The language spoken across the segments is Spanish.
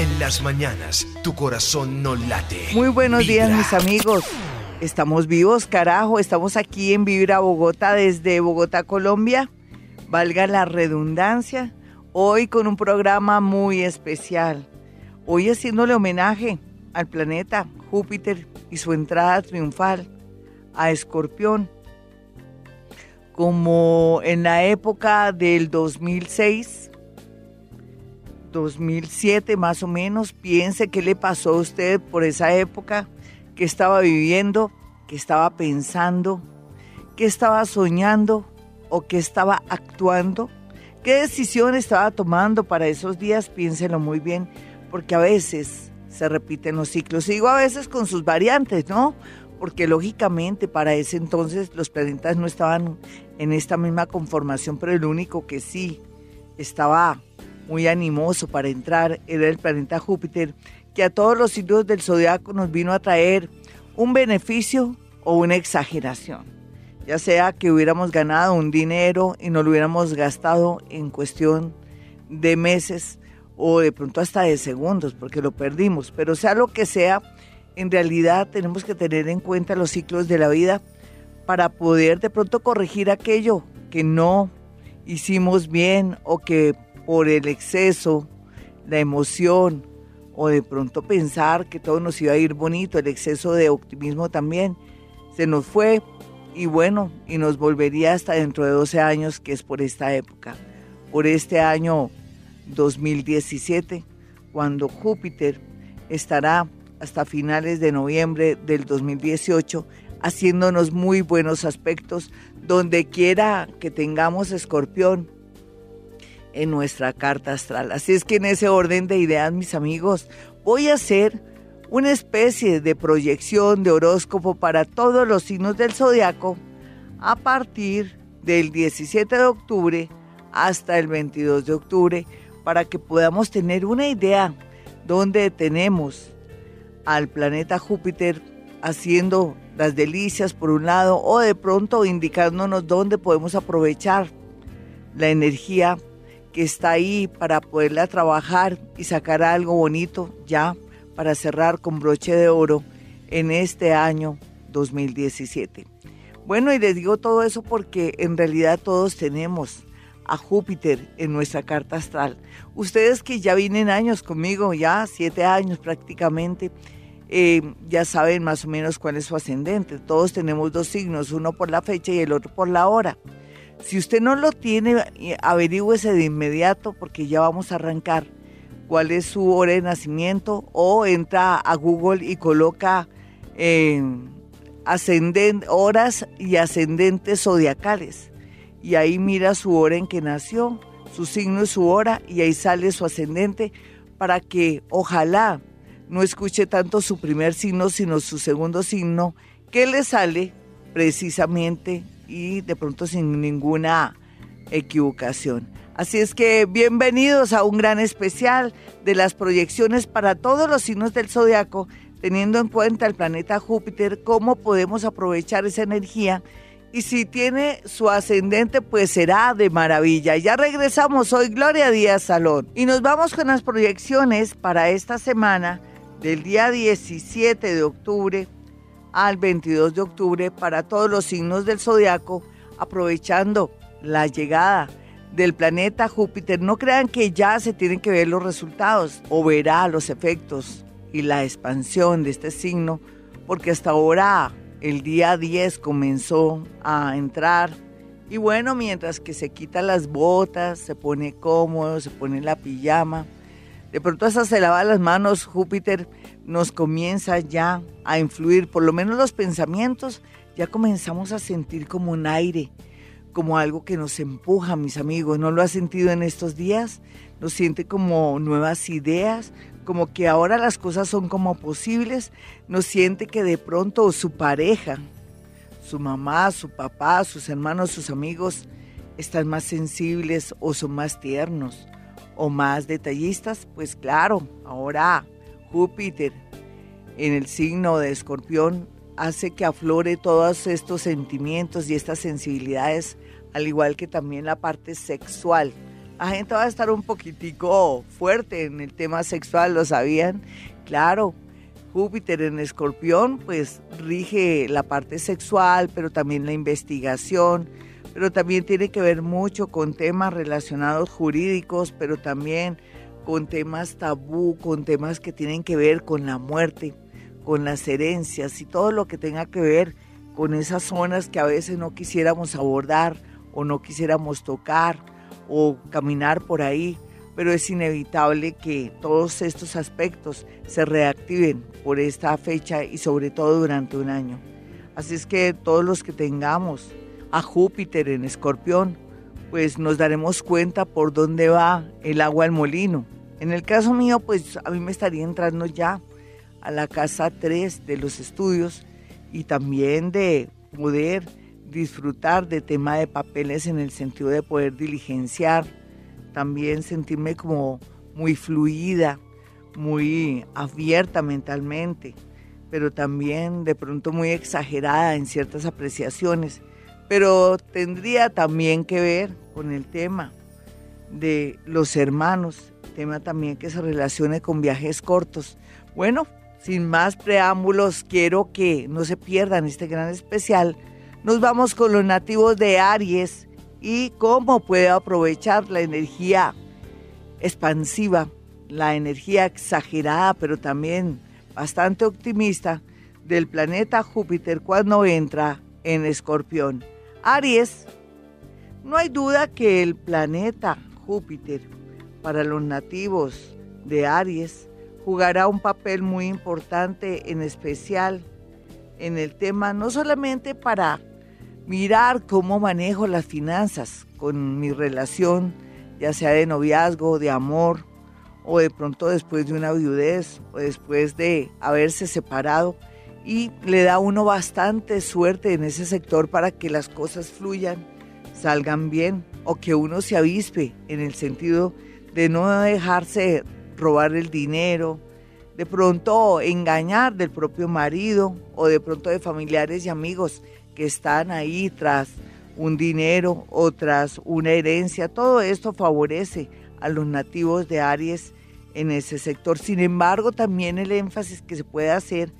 En las mañanas, tu corazón no late. Muy buenos días, mis amigos. Estamos vivos, carajo. Estamos aquí en Vibra Bogotá, desde Bogotá, Colombia. Valga la redundancia. Hoy con un programa muy especial. Hoy haciéndole homenaje al planeta Júpiter y su entrada triunfal a Escorpión. Como en la época del 2006, 2007 más o menos. Piense qué le pasó a usted por esa época, qué estaba viviendo, qué estaba pensando, qué estaba soñando o qué estaba actuando. ¿Qué decisión estaba tomando para esos días? Piénselo muy bien, porque a veces se repiten los ciclos. Y digo a veces con sus variantes, ¿no? Porque lógicamente para ese entonces los planetas no estaban en esta misma conformación, pero el único que sí estaba muy animoso para entrar era el planeta Júpiter, que a todos los signos del zodiaco nos vino a traer un beneficio o una exageración. Ya sea que hubiéramos ganado un dinero y no lo hubiéramos gastado en cuestión de meses o de pronto hasta de segundos, porque lo perdimos. Pero sea lo que sea, en realidad tenemos que tener en cuenta los ciclos de la vida para poder de pronto corregir aquello que no hicimos bien o que por el exceso, la emoción o de pronto pensar que todo nos iba a ir bonito, el exceso de optimismo también, se nos fue y bueno, y nos volvería hasta dentro de 12 años, que es por esta época, por este año 2017, cuando Júpiter estará hasta finales de noviembre del 2018 haciéndonos muy buenos aspectos, donde quiera que tengamos escorpión, en nuestra carta astral. Así es que en ese orden de ideas, mis amigos, voy a hacer una especie de proyección de horóscopo para todos los signos del zodiaco a partir del 17 de octubre hasta el 22 de octubre para que podamos tener una idea donde tenemos al planeta Júpiter haciendo las delicias por un lado o de pronto indicándonos dónde podemos aprovechar la energía que está ahí para poderla trabajar y sacar algo bonito ya para cerrar con broche de oro en este año 2017. Bueno, y les digo todo eso porque en realidad todos tenemos a Júpiter en nuestra carta astral. Ustedes que ya vienen años conmigo, ya siete años prácticamente, eh, ya saben más o menos cuál es su ascendente. Todos tenemos dos signos, uno por la fecha y el otro por la hora. Si usted no lo tiene, averígüese de inmediato porque ya vamos a arrancar cuál es su hora de nacimiento o entra a Google y coloca eh, horas y ascendentes zodiacales. Y ahí mira su hora en que nació, su signo y su hora, y ahí sale su ascendente para que ojalá no escuche tanto su primer signo, sino su segundo signo, que le sale precisamente y de pronto sin ninguna equivocación. Así es que bienvenidos a un gran especial de las proyecciones para todos los signos del zodiaco, teniendo en cuenta el planeta Júpiter, cómo podemos aprovechar esa energía y si tiene su ascendente, pues será de maravilla. Ya regresamos hoy, Gloria Díaz Salón. Y nos vamos con las proyecciones para esta semana del día 17 de octubre al 22 de octubre para todos los signos del zodiaco, aprovechando la llegada del planeta Júpiter. No crean que ya se tienen que ver los resultados o verá los efectos y la expansión de este signo, porque hasta ahora el día 10 comenzó a entrar. Y bueno, mientras que se quita las botas, se pone cómodo, se pone la pijama, de pronto hasta se lava las manos, Júpiter nos comienza ya a influir, por lo menos los pensamientos, ya comenzamos a sentir como un aire, como algo que nos empuja, mis amigos. ¿No lo ha sentido en estos días? Nos siente como nuevas ideas, como que ahora las cosas son como posibles. Nos siente que de pronto su pareja, su mamá, su papá, sus hermanos, sus amigos, están más sensibles o son más tiernos o más detallistas. Pues claro, ahora Júpiter en el signo de escorpión hace que aflore todos estos sentimientos y estas sensibilidades, al igual que también la parte sexual, La gente va a estar un poquitico fuerte en el tema sexual, ¿lo sabían? Claro, Júpiter en escorpión pues rige la parte sexual, pero también la investigación, pero también tiene que ver mucho con temas relacionados jurídicos, pero también con temas tabú, con temas que tienen que ver con la muerte, con las herencias y todo lo que tenga que ver con esas zonas que a veces no quisiéramos abordar o no quisiéramos tocar o caminar por ahí, pero es inevitable que todos estos aspectos se reactiven por esta fecha y sobre todo durante un año. Así es que todos los que tengamos a Júpiter en escorpión, pues nos daremos cuenta por dónde va el agua al molino. En el caso mío, pues a mí me estaría entrando ya a la casa 3 de los estudios y también de poder disfrutar de tema de papeles en el sentido de poder diligenciar, también sentirme como muy fluida, muy abierta mentalmente, pero también de pronto muy exagerada en ciertas apreciaciones. Pero tendría también que ver con el tema de los hermanos, tema también que se relacione con viajes cortos. Bueno, sin más preámbulos, quiero que no se pierdan este gran especial. Nos vamos con los nativos de Aries y cómo puede aprovechar la energía expansiva, la energía exagerada, pero también bastante optimista del planeta Júpiter cuando entra en Escorpión. Aries, no hay duda que el planeta Júpiter para los nativos de Aries jugará un papel muy importante, en especial en el tema, no solamente para mirar cómo manejo las finanzas con mi relación, ya sea de noviazgo, de amor, o de pronto después de una viudez, o después de haberse separado, y le da uno bastante suerte en ese sector para que las cosas fluyan, salgan bien, o que uno se avispe en el sentido de no dejarse robar el dinero, de pronto engañar del propio marido o de pronto de familiares y amigos que están ahí tras un dinero o tras una herencia. Todo esto favorece a los nativos de Aries en ese sector. Sin embargo, también el énfasis que se puede hacer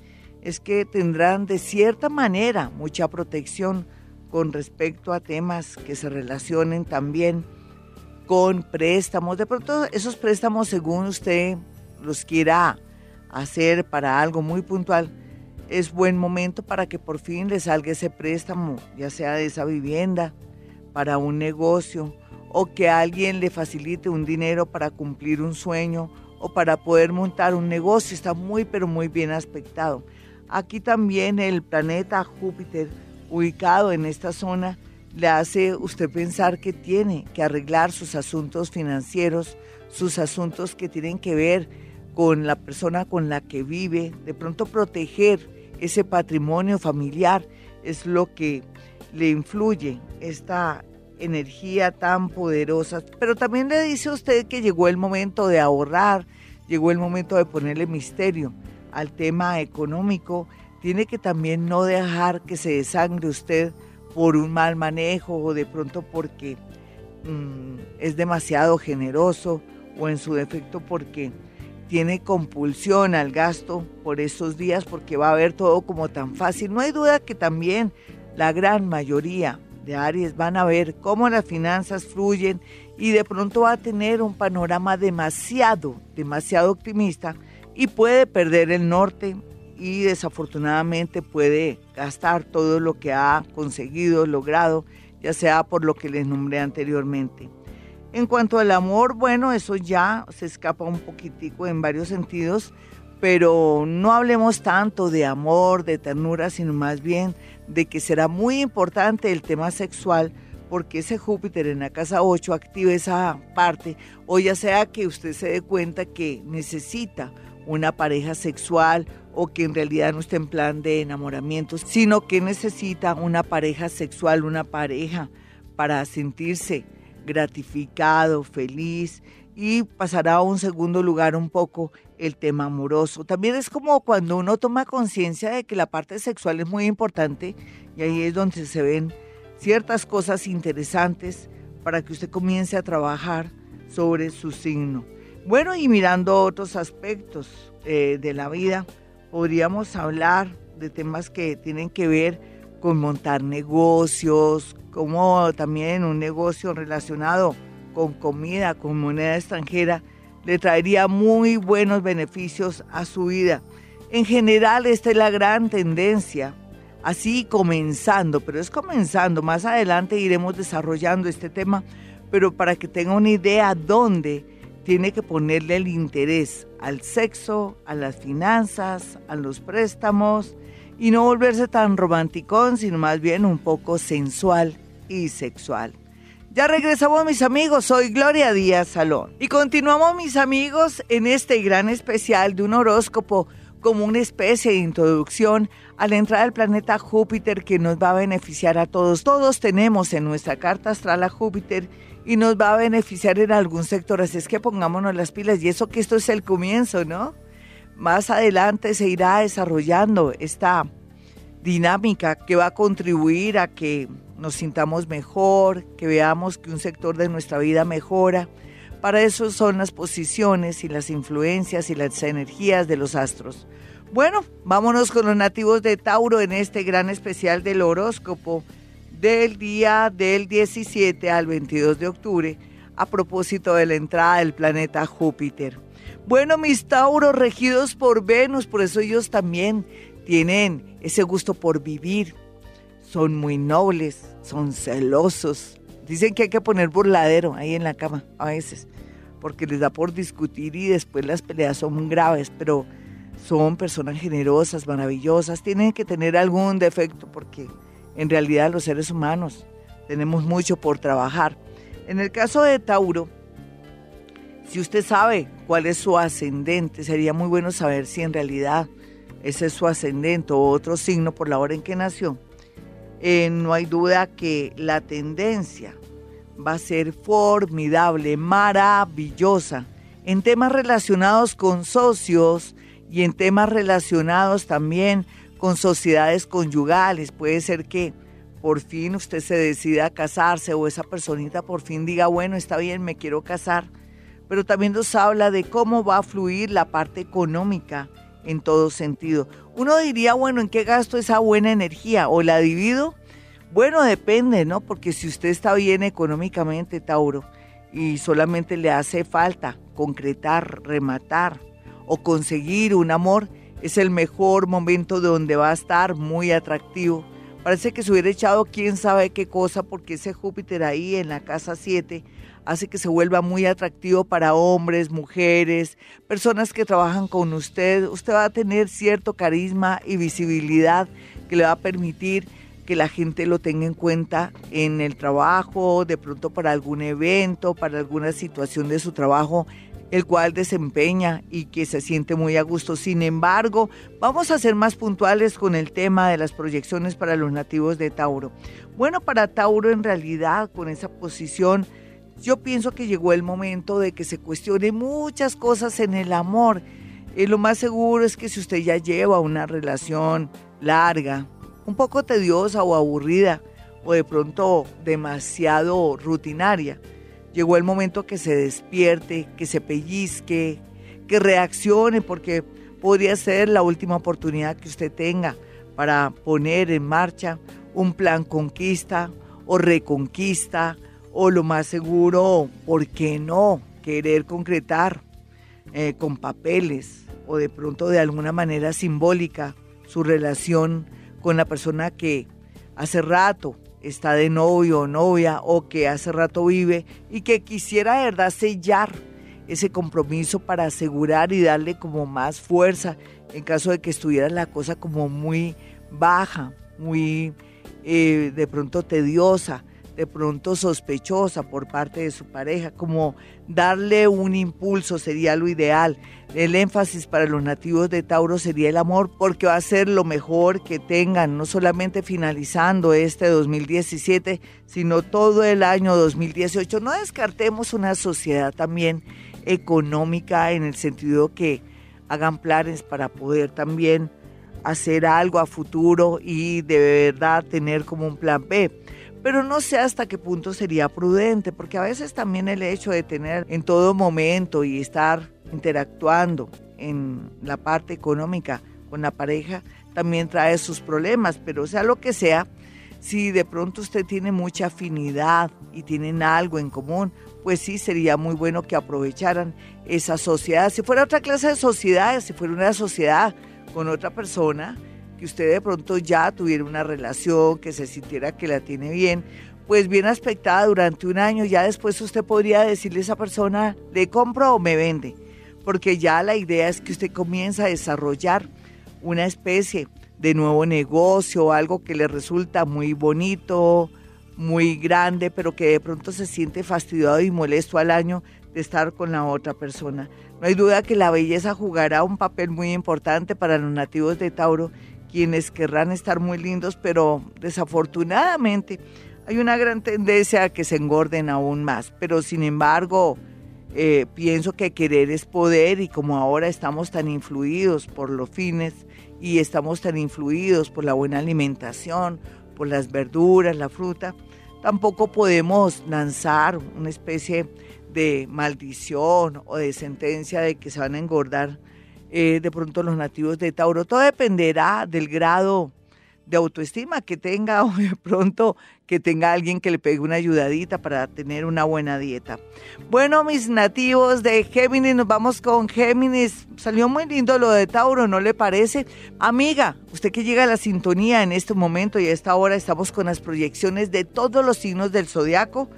es que tendrán de cierta manera mucha protección con respecto a temas que se relacionen también con préstamos. De pronto esos préstamos, según usted los quiera hacer para algo muy puntual, es buen momento para que por fin le salga ese préstamo, ya sea de esa vivienda, para un negocio, o que alguien le facilite un dinero para cumplir un sueño o para poder montar un negocio. Está muy, pero muy bien aspectado. Aquí también el planeta Júpiter, ubicado en esta zona, le hace usted pensar que tiene que arreglar sus asuntos financieros, sus asuntos que tienen que ver con la persona con la que vive, de pronto proteger ese patrimonio familiar es lo que le influye esta energía tan poderosa. Pero también le dice a usted que llegó el momento de ahorrar, llegó el momento de ponerle misterio al tema económico. Tiene que también no dejar que se desangre usted por un mal manejo o de pronto porque mm, es demasiado generoso o en su defecto porque tiene compulsión al gasto por estos días porque va a ver todo como tan fácil. No hay duda que también la gran mayoría de Aries van a ver cómo las finanzas fluyen y de pronto va a tener un panorama demasiado, demasiado optimista y puede perder el norte y desafortunadamente puede gastar todo lo que ha conseguido, logrado, ya sea por lo que les nombré anteriormente. En cuanto al amor, bueno, eso ya se escapa un poquitico en varios sentidos, pero no hablemos tanto de amor, de ternura, sino más bien de que será muy importante el tema sexual porque ese Júpiter en la casa 8 activa esa parte, o ya sea que usted se dé cuenta que necesita una pareja sexual o que en realidad no esté en plan de enamoramiento, sino que necesita una pareja sexual, una pareja para sentirse gratificado, feliz y pasará a un segundo lugar un poco el tema amoroso. También es como cuando uno toma conciencia de que la parte sexual es muy importante y ahí es donde se ven ciertas cosas interesantes para que usted comience a trabajar sobre su signo. Bueno, y mirando otros aspectos eh, de la vida, podríamos hablar de temas que tienen que ver con montar negocios, como también un negocio relacionado con comida, con moneda extranjera, le traería muy buenos beneficios a su vida. En general, esta es la gran tendencia, así comenzando, pero es comenzando. Más adelante iremos desarrollando este tema, pero para que tenga una idea dónde tiene que ponerle el interés al sexo, a las finanzas, a los préstamos y no volverse tan romanticón, sino más bien un poco sensual y sexual. Ya regresamos mis amigos, soy Gloria Díaz Salón. Y continuamos mis amigos en este gran especial de un horóscopo como una especie de introducción a la entrada del planeta Júpiter que nos va a beneficiar a todos. Todos tenemos en nuestra carta astral a Júpiter y nos va a beneficiar en algún sector, así es que pongámonos las pilas y eso que esto es el comienzo, ¿no? Más adelante se irá desarrollando esta dinámica que va a contribuir a que nos sintamos mejor, que veamos que un sector de nuestra vida mejora. Para eso son las posiciones y las influencias y las energías de los astros. Bueno, vámonos con los nativos de Tauro en este gran especial del horóscopo del día del 17 al 22 de octubre a propósito de la entrada del planeta Júpiter. Bueno, mis Tauros regidos por Venus, por eso ellos también tienen ese gusto por vivir, son muy nobles, son celosos. Dicen que hay que poner burladero ahí en la cama a veces, porque les da por discutir y después las peleas son graves, pero son personas generosas, maravillosas, tienen que tener algún defecto porque en realidad los seres humanos tenemos mucho por trabajar. En el caso de Tauro, si usted sabe cuál es su ascendente, sería muy bueno saber si en realidad ese es su ascendente o otro signo por la hora en que nació eh, no hay duda que la tendencia va a ser formidable, maravillosa, en temas relacionados con socios y en temas relacionados también con sociedades conyugales. Puede ser que por fin usted se decida a casarse o esa personita por fin diga, bueno, está bien, me quiero casar. Pero también nos habla de cómo va a fluir la parte económica en todo sentido. Uno diría, bueno, ¿en qué gasto esa buena energía? ¿O la divido? Bueno, depende, ¿no? Porque si usted está bien económicamente, Tauro, y solamente le hace falta concretar, rematar o conseguir un amor, es el mejor momento de donde va a estar muy atractivo. Parece que se hubiera echado quién sabe qué cosa porque ese Júpiter ahí en la casa 7 hace que se vuelva muy atractivo para hombres, mujeres, personas que trabajan con usted. Usted va a tener cierto carisma y visibilidad que le va a permitir que la gente lo tenga en cuenta en el trabajo, de pronto para algún evento, para alguna situación de su trabajo, el cual desempeña y que se siente muy a gusto. Sin embargo, vamos a ser más puntuales con el tema de las proyecciones para los nativos de Tauro. Bueno, para Tauro en realidad con esa posición yo pienso que llegó el momento de que se cuestione muchas cosas en el amor. Y lo más seguro es que si usted ya lleva una relación larga, un poco tediosa o aburrida, o de pronto demasiado rutinaria, llegó el momento que se despierte, que se pellizque, que reaccione, porque podría ser la última oportunidad que usted tenga para poner en marcha un plan conquista o reconquista o lo más seguro, ¿por qué no? Querer concretar eh, con papeles o de pronto de alguna manera simbólica su relación con la persona que hace rato está de novio o novia o que hace rato vive y que quisiera de verdad sellar ese compromiso para asegurar y darle como más fuerza en caso de que estuviera la cosa como muy baja, muy eh, de pronto tediosa de pronto sospechosa por parte de su pareja, como darle un impulso sería lo ideal. El énfasis para los nativos de Tauro sería el amor porque va a ser lo mejor que tengan, no solamente finalizando este 2017, sino todo el año 2018. No descartemos una sociedad también económica en el sentido que hagan planes para poder también hacer algo a futuro y de verdad tener como un plan B pero no sé hasta qué punto sería prudente, porque a veces también el hecho de tener en todo momento y estar interactuando en la parte económica con la pareja también trae sus problemas, pero sea lo que sea, si de pronto usted tiene mucha afinidad y tienen algo en común, pues sí sería muy bueno que aprovecharan esa sociedad. Si fuera otra clase de sociedad, si fuera una sociedad con otra persona, que usted de pronto ya tuviera una relación, que se sintiera que la tiene bien, pues bien aspectada durante un año, ya después usted podría decirle a esa persona, ¿le compro o me vende? Porque ya la idea es que usted comienza a desarrollar una especie de nuevo negocio, algo que le resulta muy bonito, muy grande, pero que de pronto se siente fastidiado y molesto al año de estar con la otra persona. No hay duda que la belleza jugará un papel muy importante para los nativos de Tauro, quienes querrán estar muy lindos, pero desafortunadamente hay una gran tendencia a que se engorden aún más. Pero sin embargo, eh, pienso que querer es poder y como ahora estamos tan influidos por los fines y estamos tan influidos por la buena alimentación, por las verduras, la fruta, tampoco podemos lanzar una especie de maldición o de sentencia de que se van a engordar eh, de pronto los nativos de Tauro. Todo dependerá del grado de autoestima que tenga o de pronto que tenga alguien que le pegue una ayudadita para tener una buena dieta. Bueno, mis nativos de Géminis, nos vamos con Géminis. Salió muy lindo lo de Tauro, ¿no le parece? Amiga, usted que llega a la sintonía en este momento y a esta hora estamos con las proyecciones de todos los signos del zodiaco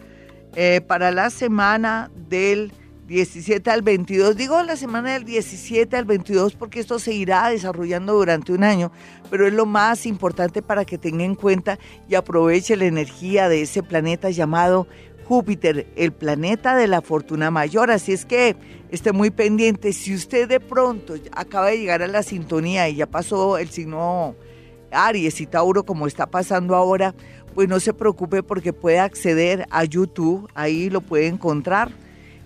eh, para la semana del 17 al 22. Digo la semana del 17 al 22 porque esto se irá desarrollando durante un año, pero es lo más importante para que tenga en cuenta y aproveche la energía de ese planeta llamado Júpiter, el planeta de la fortuna mayor. Así es que esté muy pendiente. Si usted de pronto acaba de llegar a la sintonía y ya pasó el signo Aries y Tauro como está pasando ahora, pues no se preocupe porque puede acceder a YouTube, ahí lo puede encontrar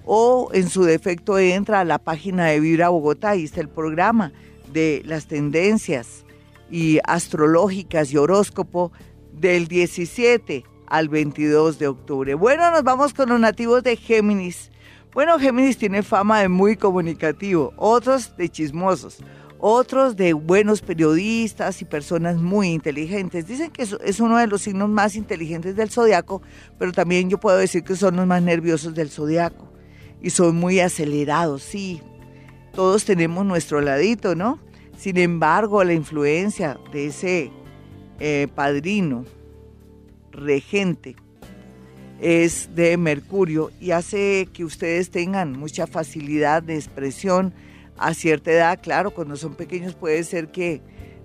o en su defecto entra a la página de Vibra Bogotá, ahí está el programa de las tendencias y astrológicas y horóscopo del 17 al 22 de octubre. Bueno, nos vamos con los nativos de Géminis. Bueno, Géminis tiene fama de muy comunicativo, otros de chismosos, otros de buenos periodistas y personas muy inteligentes. Dicen que es uno de los signos más inteligentes del zodiaco, pero también yo puedo decir que son los más nerviosos del zodiaco y son muy acelerados, sí. Todos tenemos nuestro ladito, ¿no? Sin embargo, la influencia de ese eh, padrino regente es de Mercurio y hace que ustedes tengan mucha facilidad de expresión a cierta edad. Claro, cuando son pequeños puede ser que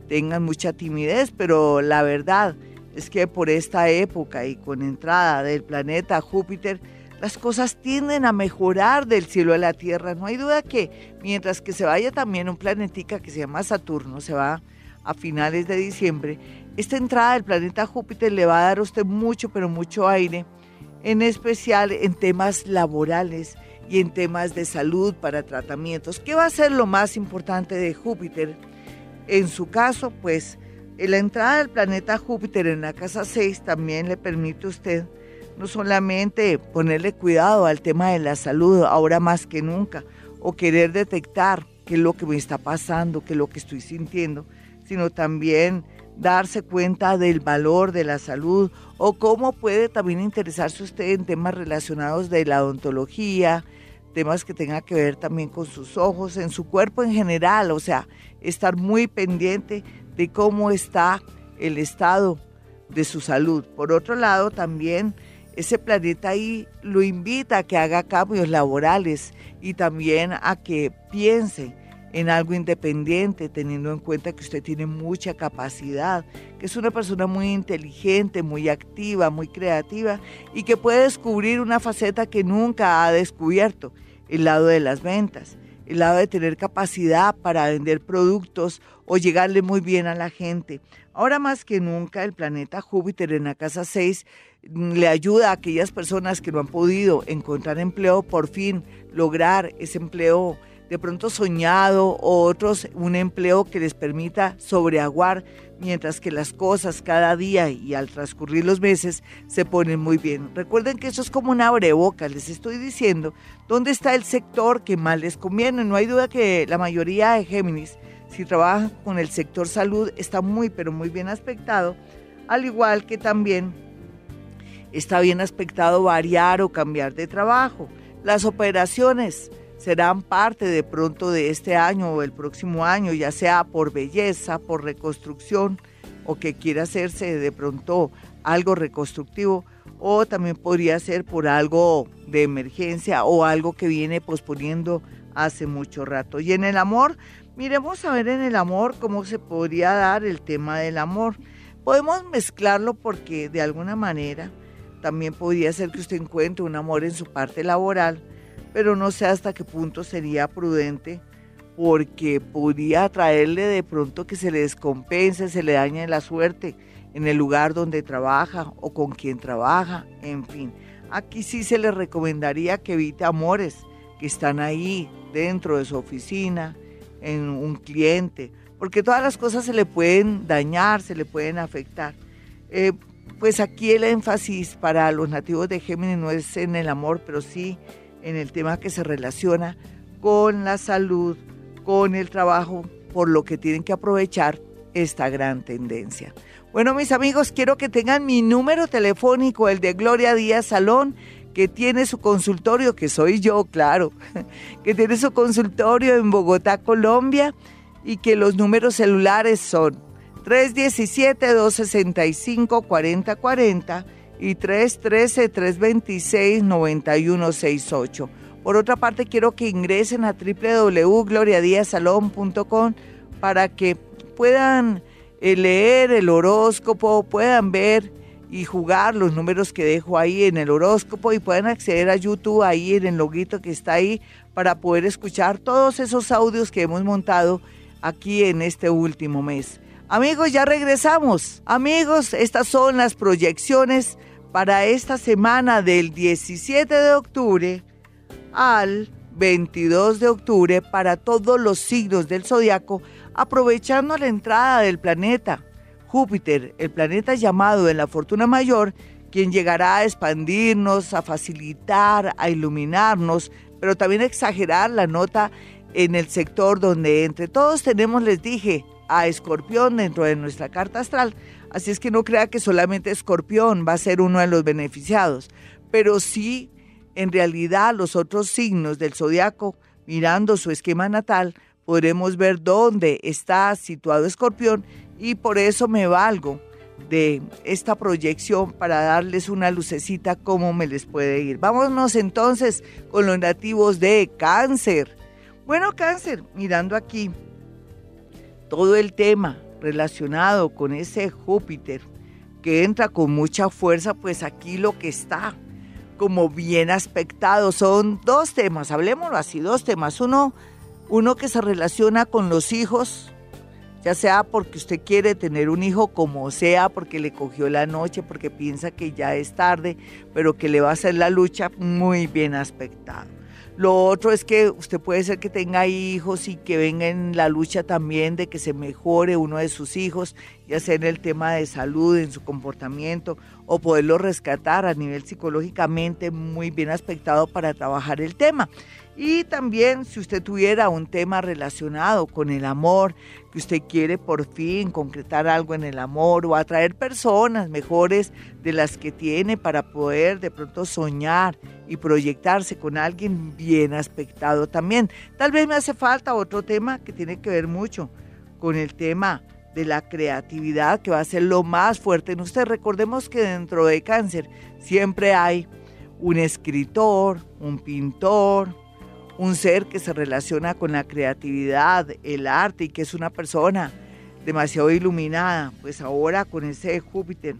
tengan mucha timidez, pero la verdad es que por esta época y con entrada del planeta Júpiter, las cosas tienden a mejorar del cielo a la tierra. No hay duda que mientras que se vaya también un planetica que se llama Saturno, se va a finales de diciembre, esta entrada del planeta Júpiter le va a dar a usted mucho, pero mucho aire, en especial en temas laborales y en temas de salud para tratamientos. ¿Qué va a ser lo más importante de Júpiter? En su caso, pues, la entrada del planeta Júpiter en la casa 6 también le permite a usted no solamente ponerle cuidado al tema de la salud ahora más que nunca, o querer detectar qué es lo que me está pasando, qué es lo que estoy sintiendo, sino también darse cuenta del valor de la salud o cómo puede también interesarse usted en temas relacionados de la odontología, temas que tengan que ver también con sus ojos, en su cuerpo en general, o sea, estar muy pendiente de cómo está el estado de su salud. Por otro lado, también ese planeta ahí lo invita a que haga cambios laborales y también a que piense en algo independiente, teniendo en cuenta que usted tiene mucha capacidad, que es una persona muy inteligente, muy activa, muy creativa y que puede descubrir una faceta que nunca ha descubierto, el lado de las ventas, el lado de tener capacidad para vender productos o llegarle muy bien a la gente. Ahora más que nunca el planeta Júpiter en la casa 6 le ayuda a aquellas personas que no han podido encontrar empleo, por fin lograr ese empleo de pronto soñado o otros un empleo que les permita sobreaguar mientras que las cosas cada día y al transcurrir los meses se ponen muy bien. Recuerden que eso es como una abreboca, les estoy diciendo dónde está el sector que más les conviene. No hay duda que la mayoría de Géminis, si trabajan con el sector salud, está muy, pero muy bien aspectado, al igual que también está bien aspectado variar o cambiar de trabajo. Las operaciones serán parte de pronto de este año o el próximo año, ya sea por belleza, por reconstrucción o que quiera hacerse de pronto algo reconstructivo o también podría ser por algo de emergencia o algo que viene posponiendo hace mucho rato. Y en el amor, miremos a ver en el amor cómo se podría dar el tema del amor. Podemos mezclarlo porque de alguna manera también podría ser que usted encuentre un amor en su parte laboral, pero no sé hasta qué punto sería prudente porque podría traerle de pronto que se le descompense, se le dañe la suerte en el lugar donde trabaja o con quien trabaja, en fin. Aquí sí se le recomendaría que evite amores que están ahí dentro de su oficina, en un cliente, porque todas las cosas se le pueden dañar, se le pueden afectar. Eh, pues aquí el énfasis para los nativos de Géminis no es en el amor, pero sí en el tema que se relaciona con la salud, con el trabajo, por lo que tienen que aprovechar esta gran tendencia. Bueno, mis amigos, quiero que tengan mi número telefónico, el de Gloria Díaz Salón, que tiene su consultorio, que soy yo, claro, que tiene su consultorio en Bogotá, Colombia, y que los números celulares son 317-265-4040 y 313-326-9168. Por otra parte, quiero que ingresen a www.gloriadiasalón.com para que puedan eh, leer el horóscopo, puedan ver y jugar los números que dejo ahí en el horóscopo y puedan acceder a YouTube ahí en el loguito que está ahí para poder escuchar todos esos audios que hemos montado aquí en este último mes. Amigos, ya regresamos. Amigos, estas son las proyecciones para esta semana del 17 de octubre al 22 de octubre para todos los signos del zodiaco, aprovechando la entrada del planeta Júpiter, el planeta llamado en la fortuna mayor, quien llegará a expandirnos, a facilitar, a iluminarnos, pero también a exagerar la nota en el sector donde entre todos tenemos, les dije, a Escorpión dentro de nuestra carta astral. Así es que no crea que solamente Escorpión va a ser uno de los beneficiados, pero sí, en realidad, los otros signos del zodiaco, mirando su esquema natal, podremos ver dónde está situado Escorpión y por eso me valgo de esta proyección para darles una lucecita cómo me les puede ir. Vámonos entonces con los nativos de cáncer. Bueno, cáncer, mirando aquí, todo el tema relacionado con ese Júpiter que entra con mucha fuerza, pues aquí lo que está como bien aspectado son dos temas, hablemoslo así, dos temas. Uno, uno que se relaciona con los hijos, ya sea porque usted quiere tener un hijo como sea, porque le cogió la noche, porque piensa que ya es tarde, pero que le va a hacer la lucha muy bien aspectado. Lo otro es que usted puede ser que tenga hijos y que venga en la lucha también de que se mejore uno de sus hijos, ya sea en el tema de salud, en su comportamiento, o poderlo rescatar a nivel psicológicamente muy bien aspectado para trabajar el tema. Y también si usted tuviera un tema relacionado con el amor, que usted quiere por fin concretar algo en el amor o atraer personas mejores de las que tiene para poder de pronto soñar y proyectarse con alguien bien aspectado también. Tal vez me hace falta otro tema que tiene que ver mucho con el tema de la creatividad, que va a ser lo más fuerte en usted. Recordemos que dentro de cáncer siempre hay un escritor, un pintor, un ser que se relaciona con la creatividad, el arte y que es una persona demasiado iluminada, pues ahora con ese Júpiter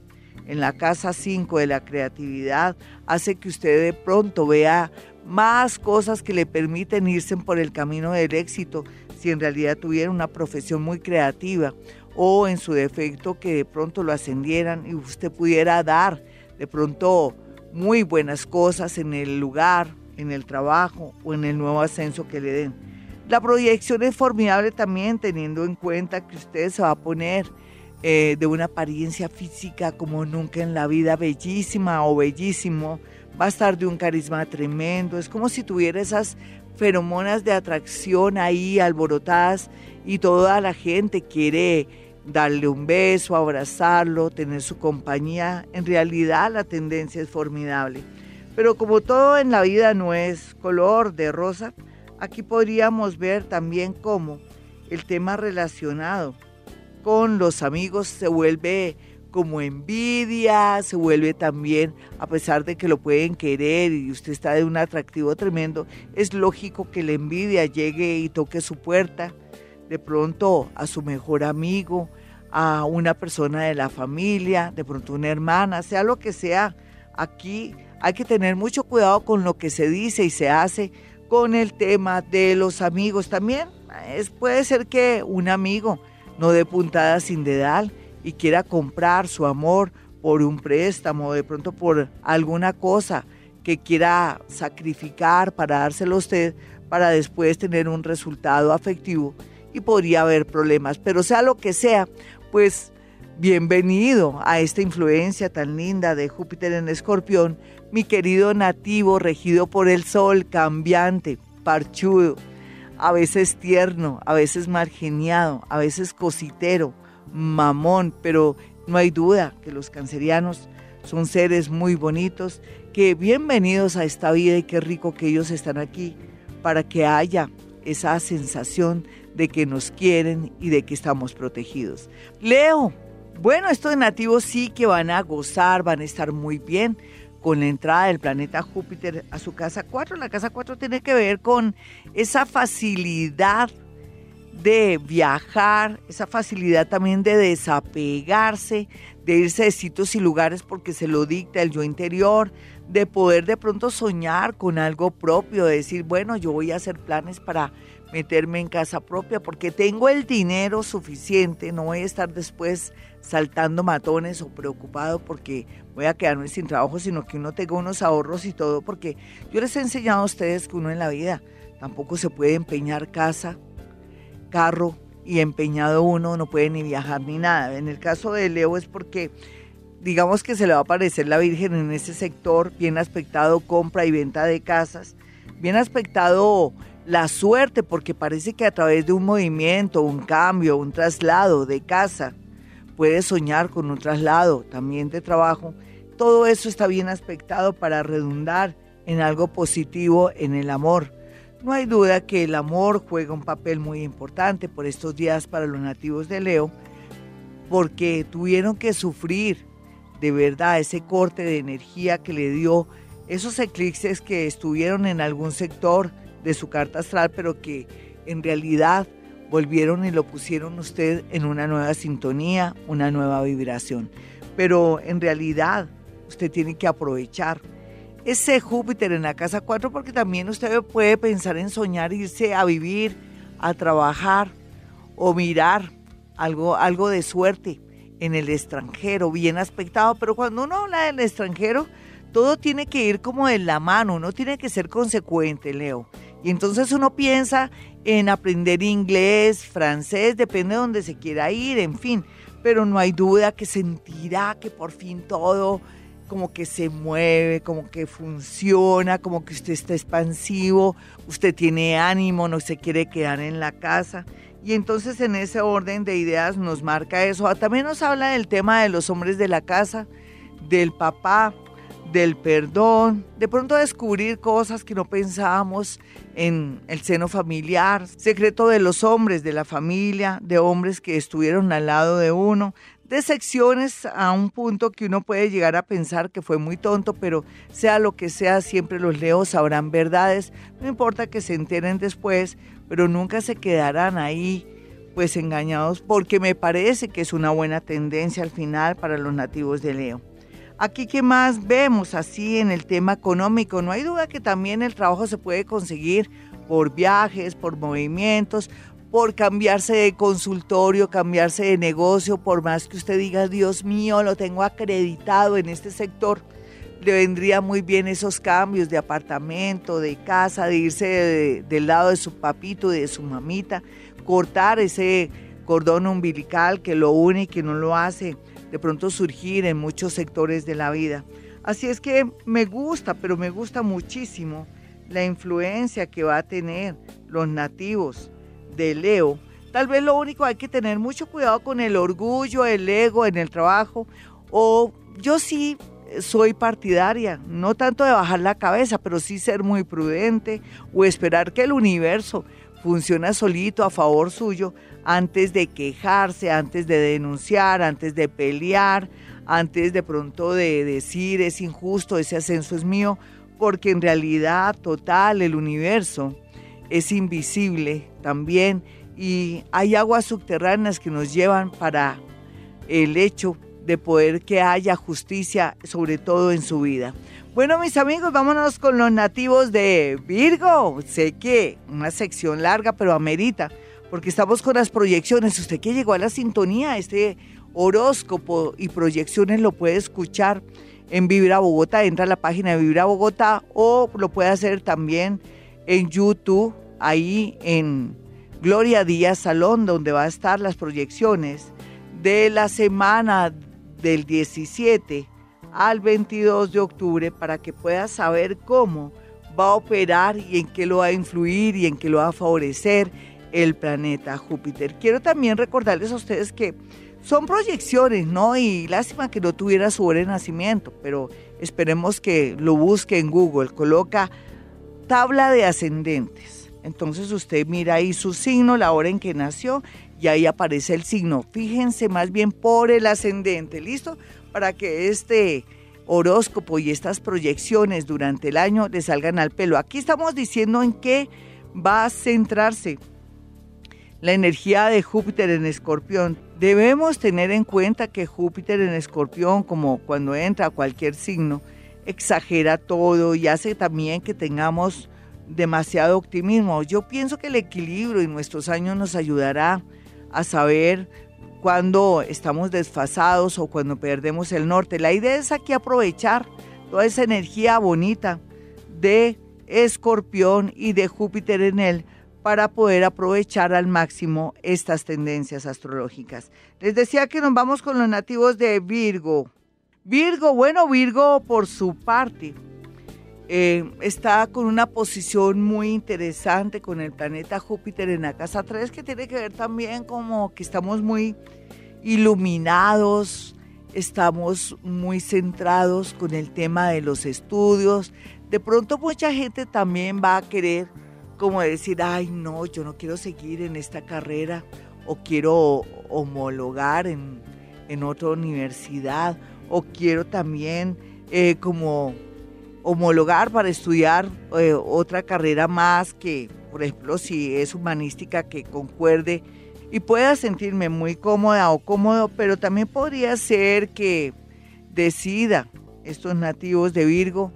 en la casa 5 de la creatividad hace que usted de pronto vea más cosas que le permiten irse por el camino del éxito si en realidad tuviera una profesión muy creativa o en su defecto que de pronto lo ascendieran y usted pudiera dar de pronto muy buenas cosas en el lugar en el trabajo o en el nuevo ascenso que le den. La proyección es formidable también teniendo en cuenta que usted se va a poner eh, de una apariencia física como nunca en la vida, bellísima o bellísimo, va a estar de un carisma tremendo, es como si tuviera esas feromonas de atracción ahí alborotadas y toda la gente quiere darle un beso, abrazarlo, tener su compañía. En realidad la tendencia es formidable. Pero como todo en la vida no es color de rosa, aquí podríamos ver también cómo el tema relacionado con los amigos se vuelve como envidia, se vuelve también, a pesar de que lo pueden querer y usted está de un atractivo tremendo, es lógico que la envidia llegue y toque su puerta, de pronto a su mejor amigo, a una persona de la familia, de pronto una hermana, sea lo que sea. Aquí hay que tener mucho cuidado con lo que se dice y se hace con el tema de los amigos también. Es, puede ser que un amigo no dé puntada sin dedal y quiera comprar su amor por un préstamo, de pronto por alguna cosa que quiera sacrificar para dárselo a usted para después tener un resultado afectivo y podría haber problemas. Pero sea lo que sea, pues bienvenido a esta influencia tan linda de Júpiter en Escorpión, mi querido nativo regido por el sol, cambiante, parchudo, a veces tierno, a veces margeniado, a veces cositero, mamón, pero no hay duda que los cancerianos son seres muy bonitos, que bienvenidos a esta vida y qué rico que ellos están aquí para que haya esa sensación de que nos quieren y de que estamos protegidos. Leo, bueno, estos nativos sí que van a gozar, van a estar muy bien con la entrada del planeta Júpiter a su casa 4. La casa 4 tiene que ver con esa facilidad de viajar, esa facilidad también de desapegarse, de irse de sitios y lugares porque se lo dicta el yo interior, de poder de pronto soñar con algo propio, de decir, bueno, yo voy a hacer planes para meterme en casa propia porque tengo el dinero suficiente, no voy a estar después saltando matones o preocupado porque voy a quedarme sin trabajo, sino que uno tenga unos ahorros y todo, porque yo les he enseñado a ustedes que uno en la vida tampoco se puede empeñar casa, carro y empeñado uno no puede ni viajar ni nada. En el caso de Leo es porque digamos que se le va a aparecer la Virgen en ese sector, bien aspectado compra y venta de casas, bien aspectado la suerte, porque parece que a través de un movimiento, un cambio, un traslado de casa, puede soñar con un traslado también de trabajo. Todo eso está bien aspectado para redundar en algo positivo en el amor. No hay duda que el amor juega un papel muy importante por estos días para los nativos de Leo, porque tuvieron que sufrir de verdad ese corte de energía que le dio esos eclipses que estuvieron en algún sector de su carta astral, pero que en realidad volvieron y lo pusieron usted en una nueva sintonía, una nueva vibración. Pero en realidad usted tiene que aprovechar ese Júpiter en la casa 4 porque también usted puede pensar en soñar irse a vivir, a trabajar o mirar algo, algo de suerte en el extranjero, bien aspectado. Pero cuando uno habla del extranjero, todo tiene que ir como de la mano, uno tiene que ser consecuente, Leo. Y entonces uno piensa en aprender inglés, francés, depende de donde se quiera ir, en fin. Pero no hay duda que sentirá que por fin todo como que se mueve, como que funciona, como que usted está expansivo, usted tiene ánimo, no se quiere quedar en la casa. Y entonces en ese orden de ideas nos marca eso. También nos habla del tema de los hombres de la casa, del papá, del perdón, de pronto descubrir cosas que no pensábamos en el seno familiar, secreto de los hombres de la familia, de hombres que estuvieron al lado de uno, de secciones a un punto que uno puede llegar a pensar que fue muy tonto, pero sea lo que sea, siempre los leos sabrán verdades, no importa que se enteren después, pero nunca se quedarán ahí pues engañados porque me parece que es una buena tendencia al final para los nativos de Leo. Aquí, ¿qué más vemos así en el tema económico? No hay duda que también el trabajo se puede conseguir por viajes, por movimientos, por cambiarse de consultorio, cambiarse de negocio, por más que usted diga, Dios mío, lo tengo acreditado en este sector. le vendría muy bien esos cambios de apartamento, de casa, de irse del lado de su papito, de su mamita, cortar ese cordón umbilical que lo une y que no lo hace de pronto surgir en muchos sectores de la vida. Así es que me gusta, pero me gusta muchísimo la influencia que va a tener los nativos de Leo. Tal vez lo único hay que tener mucho cuidado con el orgullo, el ego en el trabajo. O yo sí soy partidaria, no tanto de bajar la cabeza, pero sí ser muy prudente o esperar que el universo funcione solito a favor suyo antes de quejarse, antes de denunciar, antes de pelear, antes de pronto de decir es injusto, ese ascenso es mío, porque en realidad total el universo es invisible también y hay aguas subterráneas que nos llevan para el hecho de poder que haya justicia, sobre todo en su vida. Bueno, mis amigos, vámonos con los nativos de Virgo. Sé que una sección larga, pero amerita, porque estamos con las proyecciones. Usted que llegó a la sintonía, este horóscopo y proyecciones lo puede escuchar en Vibra Bogotá. Entra a la página de Vibra Bogotá o lo puede hacer también en YouTube, ahí en Gloria Díaz Salón, donde va a estar las proyecciones de la semana del 17 al 22 de octubre para que pueda saber cómo va a operar y en qué lo va a influir y en qué lo va a favorecer el planeta Júpiter. Quiero también recordarles a ustedes que son proyecciones, ¿no? Y lástima que no tuviera su hora de nacimiento, pero esperemos que lo busque en Google. Coloca tabla de ascendentes. Entonces usted mira ahí su signo, la hora en que nació y ahí aparece el signo. Fíjense más bien por el ascendente, ¿listo? Para que este horóscopo y estas proyecciones durante el año le salgan al pelo. Aquí estamos diciendo en qué va a centrarse la energía de Júpiter en Escorpión. Debemos tener en cuenta que Júpiter en Escorpión, como cuando entra a cualquier signo, exagera todo y hace también que tengamos demasiado optimismo. Yo pienso que el equilibrio en nuestros años nos ayudará a saber cuando estamos desfasados o cuando perdemos el norte. La idea es aquí aprovechar toda esa energía bonita de Escorpión y de Júpiter en él para poder aprovechar al máximo estas tendencias astrológicas. Les decía que nos vamos con los nativos de Virgo. Virgo, bueno, Virgo por su parte eh, está con una posición muy interesante con el planeta Júpiter en la casa 3, que tiene que ver también como que estamos muy iluminados, estamos muy centrados con el tema de los estudios. De pronto mucha gente también va a querer como decir, ay no, yo no quiero seguir en esta carrera o quiero homologar en, otra universidad o quiero también eh, como homologar para estudiar eh, otra carrera más que, por ejemplo, si es humanística, que concuerde y pueda sentirme muy cómoda o cómodo, pero también podría ser que decida estos nativos de Virgo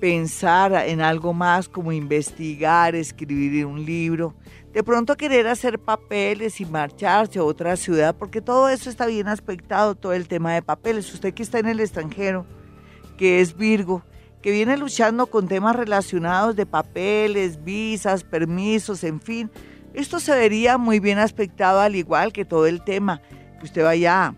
pensar en algo más como investigar, escribir un libro, de pronto querer hacer papeles y marcharse a otra ciudad, porque todo eso está bien aspectado, todo el tema de papeles. Usted que está en el extranjero, que es Virgo, que viene luchando con temas relacionados de papeles, visas, permisos, en fin. Esto se vería muy bien aspectado al igual que todo el tema que usted vaya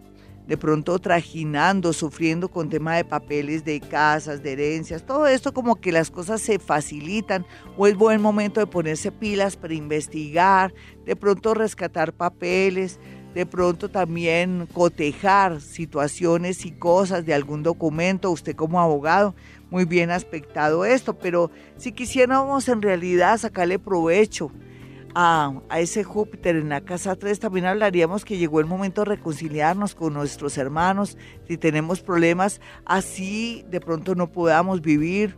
de pronto trajinando, sufriendo con tema de papeles, de casas, de herencias, todo esto como que las cosas se facilitan o es buen momento de ponerse pilas para investigar, de pronto rescatar papeles, de pronto también cotejar situaciones y cosas de algún documento, usted como abogado, muy bien aspectado esto, pero si quisiéramos en realidad sacarle provecho a, a, ese Júpiter en la casa 3, también hablaríamos que llegó el momento de reconciliarnos con nuestros hermanos, si tenemos problemas, así de pronto no podamos vivir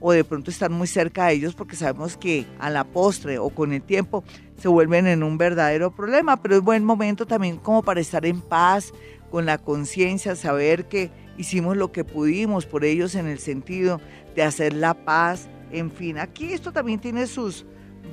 o de pronto estar muy cerca de ellos porque sabemos que a la postre o con el tiempo se vuelven en un verdadero problema, pero es buen momento también como para estar en paz, con la conciencia, saber que hicimos lo que pudimos por ellos en el sentido de hacer la paz, en fin, aquí esto también tiene sus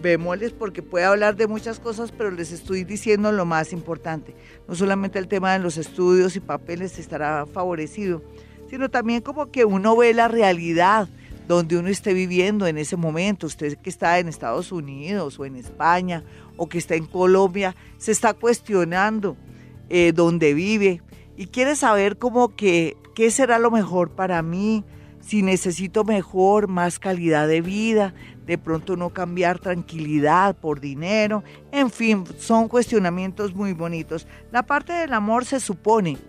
bemoles porque puede hablar de muchas cosas, pero les estoy diciendo lo más importante. No solamente el tema de los estudios y papeles estará favorecido, sino también como que uno ve la realidad donde uno esté viviendo en ese momento. Usted que está en Estados Unidos o en España o que está en Colombia, se está cuestionando eh, dónde vive y quiere saber como que qué será lo mejor para mí, si necesito mejor, más calidad de vida, de pronto no cambiar tranquilidad por dinero, en fin, son cuestionamientos muy bonitos. La parte del amor se supone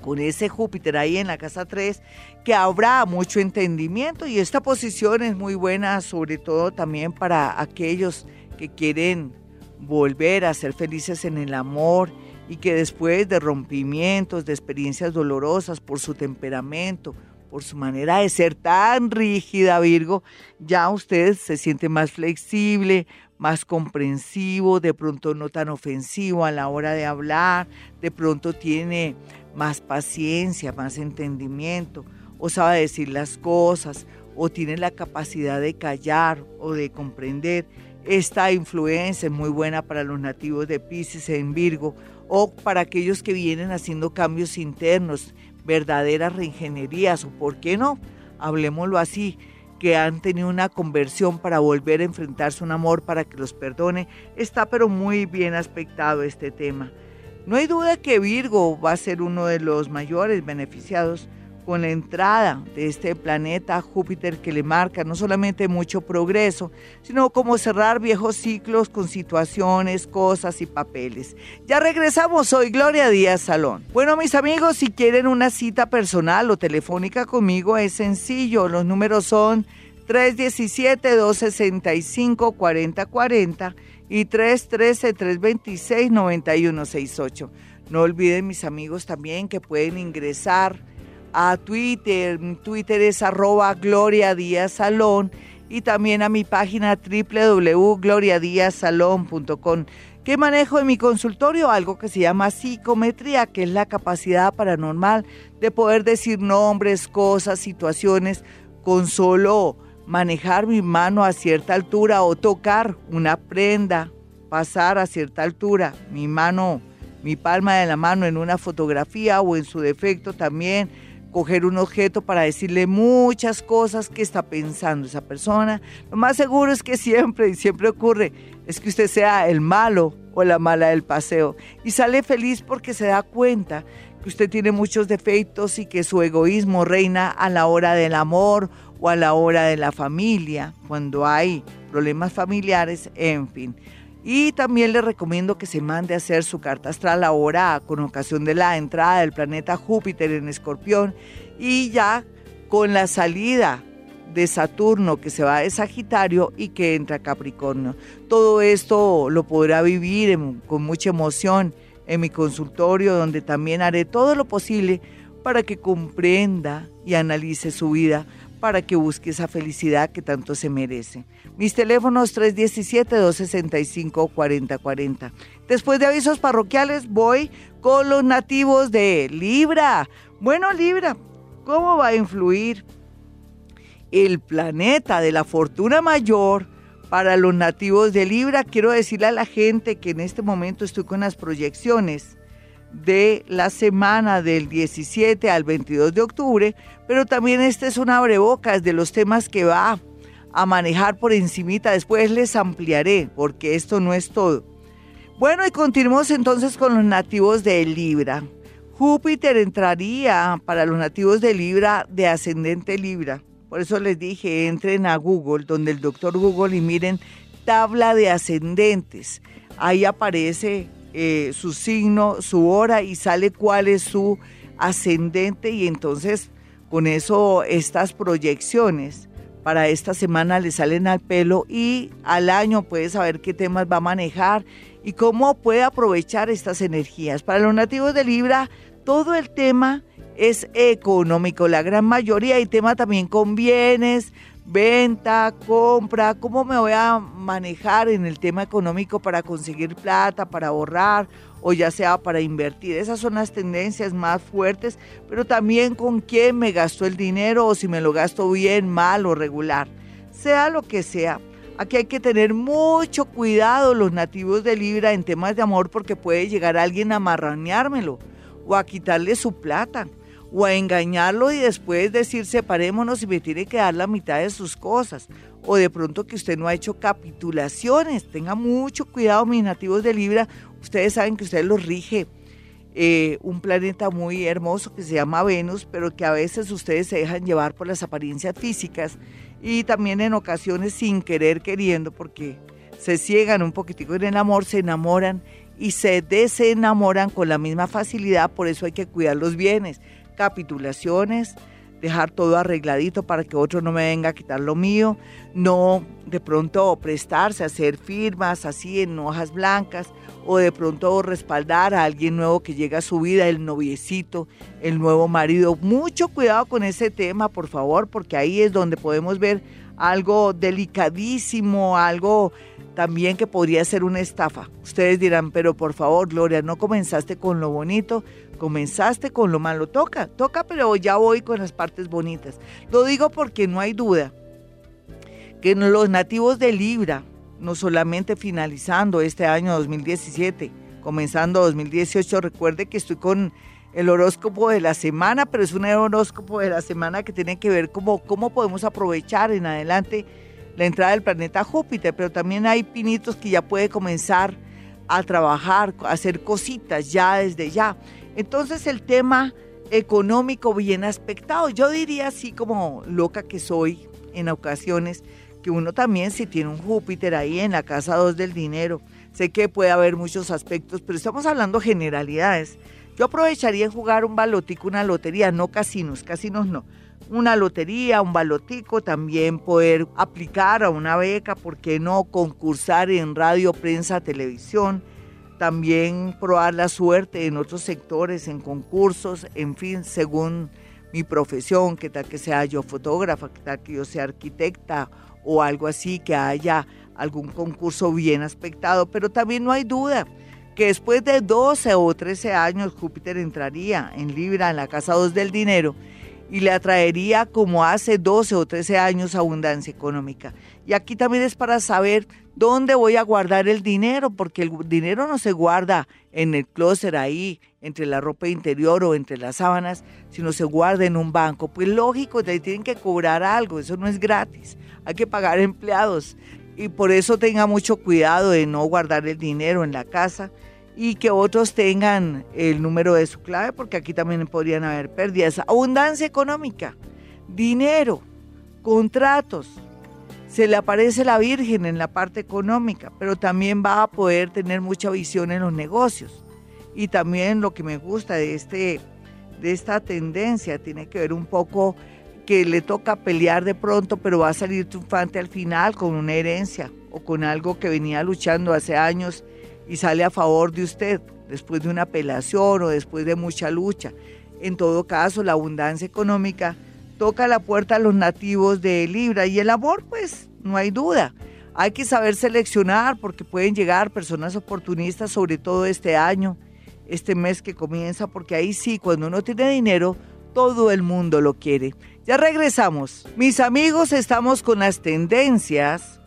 con ese Júpiter ahí en la casa 3, que habrá mucho entendimiento y esta posición es muy buena, sobre todo también para aquellos que quieren volver a ser felices en el amor y que después de rompimientos, de experiencias dolorosas por su temperamento, por su manera de ser tan rígida, Virgo, ya usted se siente más flexible, más comprensivo, de pronto no tan ofensivo a la hora de hablar, de pronto tiene más paciencia, más entendimiento, o sabe decir las cosas, o tiene la capacidad de callar o de comprender. Esta influencia es muy buena para los nativos de Pisces en Virgo o para aquellos que vienen haciendo cambios internos, verdaderas reingenierías o, ¿por qué no? Hablemoslo así, que han tenido una conversión para volver a enfrentarse a un amor para que los perdone. Está pero muy bien aspectado este tema. No hay duda que Virgo va a ser uno de los mayores beneficiados con la entrada de este planeta Júpiter que le marca no solamente mucho progreso, sino como cerrar viejos ciclos con situaciones, cosas y papeles. Ya regresamos hoy, Gloria Díaz Salón. Bueno, mis amigos, si quieren una cita personal o telefónica conmigo es sencillo. Los números son 317-265-4040 y 313-326-9168. No olviden, mis amigos, también que pueden ingresar a Twitter. Twitter es arroba Gloria Díaz Salón y también a mi página www.gloriadiazsalón.com. ¿Qué manejo en mi consultorio? Algo que se llama psicometría, que es la capacidad paranormal de poder decir nombres, cosas, situaciones con solo manejar mi mano a cierta altura o tocar una prenda, pasar a cierta altura mi mano, mi palma de la mano en una fotografía o en su defecto también coger un objeto para decirle muchas cosas que está pensando esa persona. Lo más seguro es que siempre, y siempre ocurre, es que usted sea el malo o la mala del paseo. Y sale feliz porque se da cuenta que usted tiene muchos defectos y que su egoísmo reina a la hora del amor o a la hora de la familia, cuando hay problemas familiares, en fin. Y también le recomiendo que se mande a hacer su carta astral ahora con ocasión de la entrada del planeta Júpiter en Escorpión y ya con la salida de Saturno que se va de Sagitario y que entra Capricornio. Todo esto lo podrá vivir con mucha emoción en mi consultorio donde también haré todo lo posible para que comprenda y analice su vida para que busque esa felicidad que tanto se merece. Mis teléfonos 317-265-4040. Después de avisos parroquiales voy con los nativos de Libra. Bueno, Libra, ¿cómo va a influir el planeta de la fortuna mayor para los nativos de Libra? Quiero decirle a la gente que en este momento estoy con las proyecciones de la semana del 17 al 22 de octubre, pero también este es un abrebocas de los temas que va a manejar por encimita. Después les ampliaré, porque esto no es todo. Bueno, y continuamos entonces con los nativos de Libra. Júpiter entraría para los nativos de Libra de ascendente Libra. Por eso les dije, entren a Google, donde el doctor Google y miren tabla de ascendentes. Ahí aparece eh, su signo, su hora y sale cuál es su ascendente y entonces con eso estas proyecciones para esta semana le salen al pelo y al año puede saber qué temas va a manejar y cómo puede aprovechar estas energías. Para los nativos de Libra, todo el tema es económico, la gran mayoría, y tema también con bienes, venta, compra, cómo me voy a manejar en el tema económico para conseguir plata, para ahorrar o ya sea para invertir. Esas son las tendencias más fuertes, pero también con quién me gastó el dinero o si me lo gasto bien, mal o regular. Sea lo que sea. Aquí hay que tener mucho cuidado los nativos de Libra en temas de amor porque puede llegar alguien a marraneármelo o a quitarle su plata o a engañarlo y después decir separémonos y me tiene que dar la mitad de sus cosas. O de pronto que usted no ha hecho capitulaciones. Tenga mucho cuidado, mis nativos de Libra. Ustedes saben que usted los rige eh, un planeta muy hermoso que se llama Venus, pero que a veces ustedes se dejan llevar por las apariencias físicas y también en ocasiones sin querer queriendo, porque se ciegan un poquitico en el amor, se enamoran y se desenamoran con la misma facilidad, por eso hay que cuidar los bienes, capitulaciones, dejar todo arregladito para que otro no me venga a quitar lo mío, no de pronto prestarse a hacer firmas así en hojas blancas o de pronto respaldar a alguien nuevo que llega a su vida, el noviecito, el nuevo marido. Mucho cuidado con ese tema, por favor, porque ahí es donde podemos ver algo delicadísimo, algo también que podría ser una estafa. Ustedes dirán, pero por favor, Gloria, no comenzaste con lo bonito, comenzaste con lo malo. Toca, toca, pero ya voy con las partes bonitas. Lo digo porque no hay duda que los nativos de Libra, no solamente finalizando este año 2017, comenzando 2018, recuerde que estoy con el horóscopo de la semana, pero es un horóscopo de la semana que tiene que ver cómo, cómo podemos aprovechar en adelante la entrada del planeta Júpiter, pero también hay pinitos que ya puede comenzar a trabajar, a hacer cositas ya desde ya. Entonces el tema económico bien aspectado, yo diría así como loca que soy en ocasiones, que uno también si tiene un Júpiter ahí en la casa 2 del dinero, sé que puede haber muchos aspectos, pero estamos hablando generalidades. Yo aprovecharía en jugar un balotico, una lotería, no casinos, casinos no. Una lotería, un balotico, también poder aplicar a una beca, ¿por qué no? Concursar en radio, prensa, televisión, también probar la suerte en otros sectores, en concursos, en fin, según mi profesión, que tal que sea yo fotógrafa, que tal que yo sea arquitecta o algo así, que haya algún concurso bien aspectado, pero también no hay duda que después de 12 o 13 años Júpiter entraría en Libra, en la casa 2 del dinero, y le atraería como hace 12 o 13 años abundancia económica. Y aquí también es para saber dónde voy a guardar el dinero, porque el dinero no se guarda en el closet ahí, entre la ropa interior o entre las sábanas, sino se guarda en un banco. Pues lógico, te tienen que cobrar algo, eso no es gratis hay que pagar empleados y por eso tenga mucho cuidado de no guardar el dinero en la casa y que otros tengan el número de su clave porque aquí también podrían haber pérdidas. Abundancia económica, dinero, contratos. Se le aparece la Virgen en la parte económica, pero también va a poder tener mucha visión en los negocios. Y también lo que me gusta de, este, de esta tendencia tiene que ver un poco que le toca pelear de pronto, pero va a salir triunfante al final con una herencia o con algo que venía luchando hace años y sale a favor de usted después de una apelación o después de mucha lucha. En todo caso, la abundancia económica toca la puerta a los nativos de Libra y el amor, pues no hay duda. Hay que saber seleccionar porque pueden llegar personas oportunistas, sobre todo este año, este mes que comienza, porque ahí sí, cuando uno tiene dinero, todo el mundo lo quiere. Ya regresamos. Mis amigos, estamos con las tendencias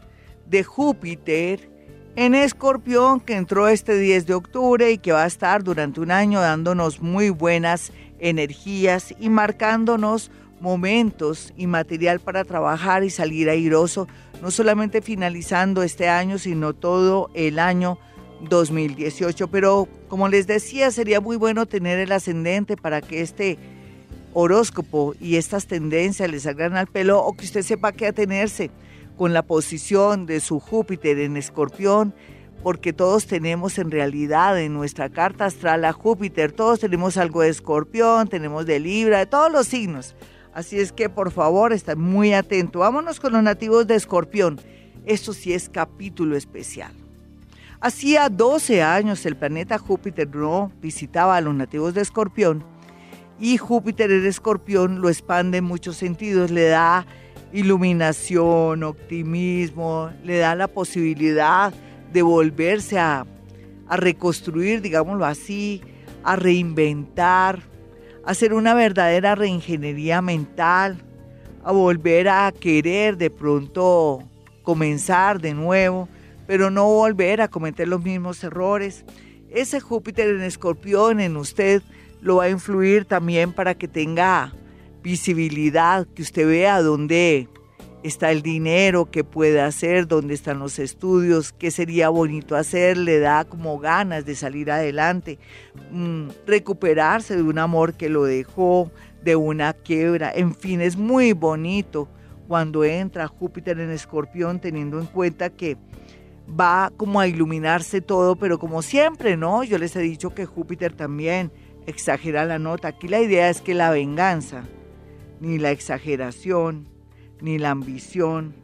de Júpiter en Escorpión que entró este 10 de octubre y que va a estar durante un año dándonos muy buenas energías y marcándonos momentos y material para trabajar y salir airoso, no solamente finalizando este año, sino todo el año 2018. Pero como les decía, sería muy bueno tener el ascendente para que este horóscopo y estas tendencias le salgan al pelo o que usted sepa qué atenerse con la posición de su Júpiter en escorpión, porque todos tenemos en realidad en nuestra carta astral a Júpiter, todos tenemos algo de escorpión, tenemos de Libra, de todos los signos. Así es que por favor, estén muy atentos. Vámonos con los nativos de escorpión. Esto sí es capítulo especial. Hacía 12 años el planeta Júpiter no visitaba a los nativos de escorpión y Júpiter en escorpión lo expande en muchos sentidos, le da iluminación, optimismo, le da la posibilidad de volverse a, reconstruir, digámoslo así, a reinventar, a hacer una verdadera reingeniería mental, a volver a querer de pronto comenzar de nuevo, pero no volver a cometer los mismos errores. Ese Júpiter en escorpión en usted lo va a influir también para que tenga visibilidad, que usted vea dónde está el dinero, qué puede hacer, dónde están los estudios, qué sería bonito hacer, le da como ganas de salir adelante, mm, recuperarse de un amor que lo dejó, de una quiebra, en fin, es muy bonito cuando entra Júpiter en escorpión teniendo en cuenta que va como a iluminarse todo, pero como siempre, ¿no? Yo les he dicho que Júpiter también exagera la nota. Aquí la idea es que la venganza, ni la exageración, ni la ambición,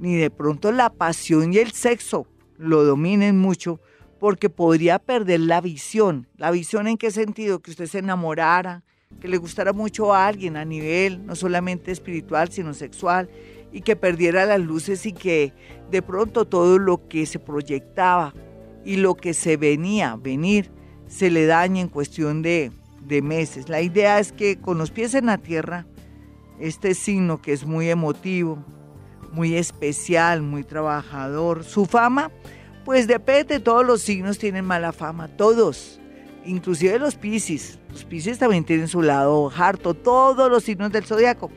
ni de pronto la pasión y el sexo lo dominen mucho, porque podría perder la visión. ¿La visión en qué sentido? Que usted se enamorara, que le gustara mucho a alguien a nivel no solamente espiritual, sino sexual, y que perdiera las luces y que de pronto todo lo que se proyectaba y lo que se venía venir se le dañe en cuestión de, de meses. La idea es que con los pies en la tierra, este signo que es muy emotivo, muy especial, muy trabajador. Su fama, pues depende, todos los signos tienen mala fama, todos, inclusive los Piscis. Los Piscis también tienen su lado harto, todos los signos del zodiaco.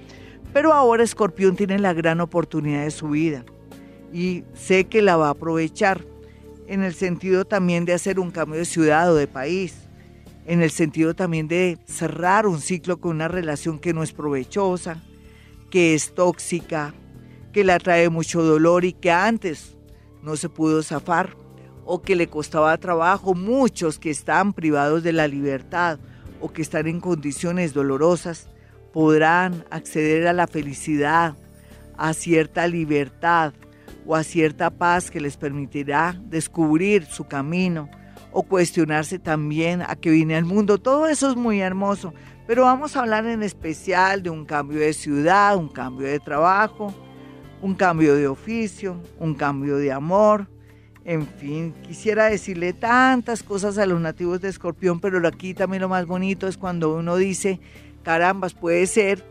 Pero ahora Escorpión tiene la gran oportunidad de su vida y sé que la va a aprovechar en el sentido también de hacer un cambio de ciudad o de país en el sentido también de cerrar un ciclo con una relación que no es provechosa, que es tóxica, que le trae mucho dolor y que antes no se pudo zafar o que le costaba trabajo, muchos que están privados de la libertad o que están en condiciones dolorosas, podrán acceder a la felicidad, a cierta libertad o a cierta paz que les permitirá descubrir su camino o cuestionarse también a qué viene al mundo. Todo eso es muy hermoso, pero vamos a hablar en especial de un cambio de ciudad, un cambio de trabajo, un cambio de oficio, un cambio de amor. En fin, quisiera decirle tantas cosas a los nativos de Escorpión, pero aquí también lo más bonito es cuando uno dice, carambas, puede ser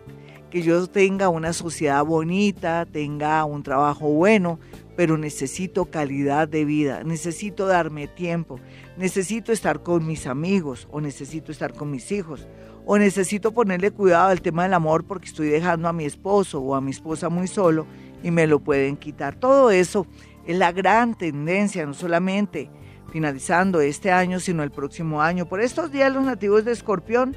que yo tenga una sociedad bonita, tenga un trabajo bueno, pero necesito calidad de vida, necesito darme tiempo, necesito estar con mis amigos o necesito estar con mis hijos o necesito ponerle cuidado al tema del amor porque estoy dejando a mi esposo o a mi esposa muy solo y me lo pueden quitar. Todo eso es la gran tendencia, no solamente finalizando este año, sino el próximo año. Por estos días los nativos de Escorpión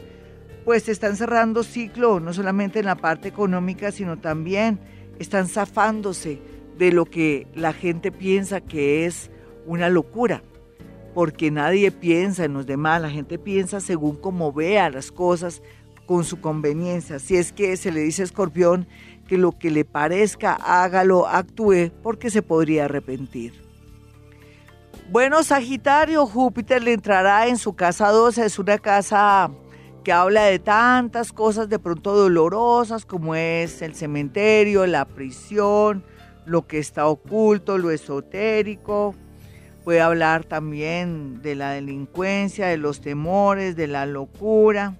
pues están cerrando ciclo, no solamente en la parte económica, sino también están zafándose de lo que la gente piensa que es una locura porque nadie piensa en los demás, la gente piensa según cómo vea las cosas con su conveniencia. Si es que se le dice a Escorpión que lo que le parezca, hágalo, actúe, porque se podría arrepentir. Bueno, Sagitario, Júpiter le entrará en su casa 12, es una casa que habla de tantas cosas de pronto dolorosas como es el cementerio, la prisión, lo que está oculto, lo esotérico, Puede hablar también de la delincuencia, de los temores, de la locura,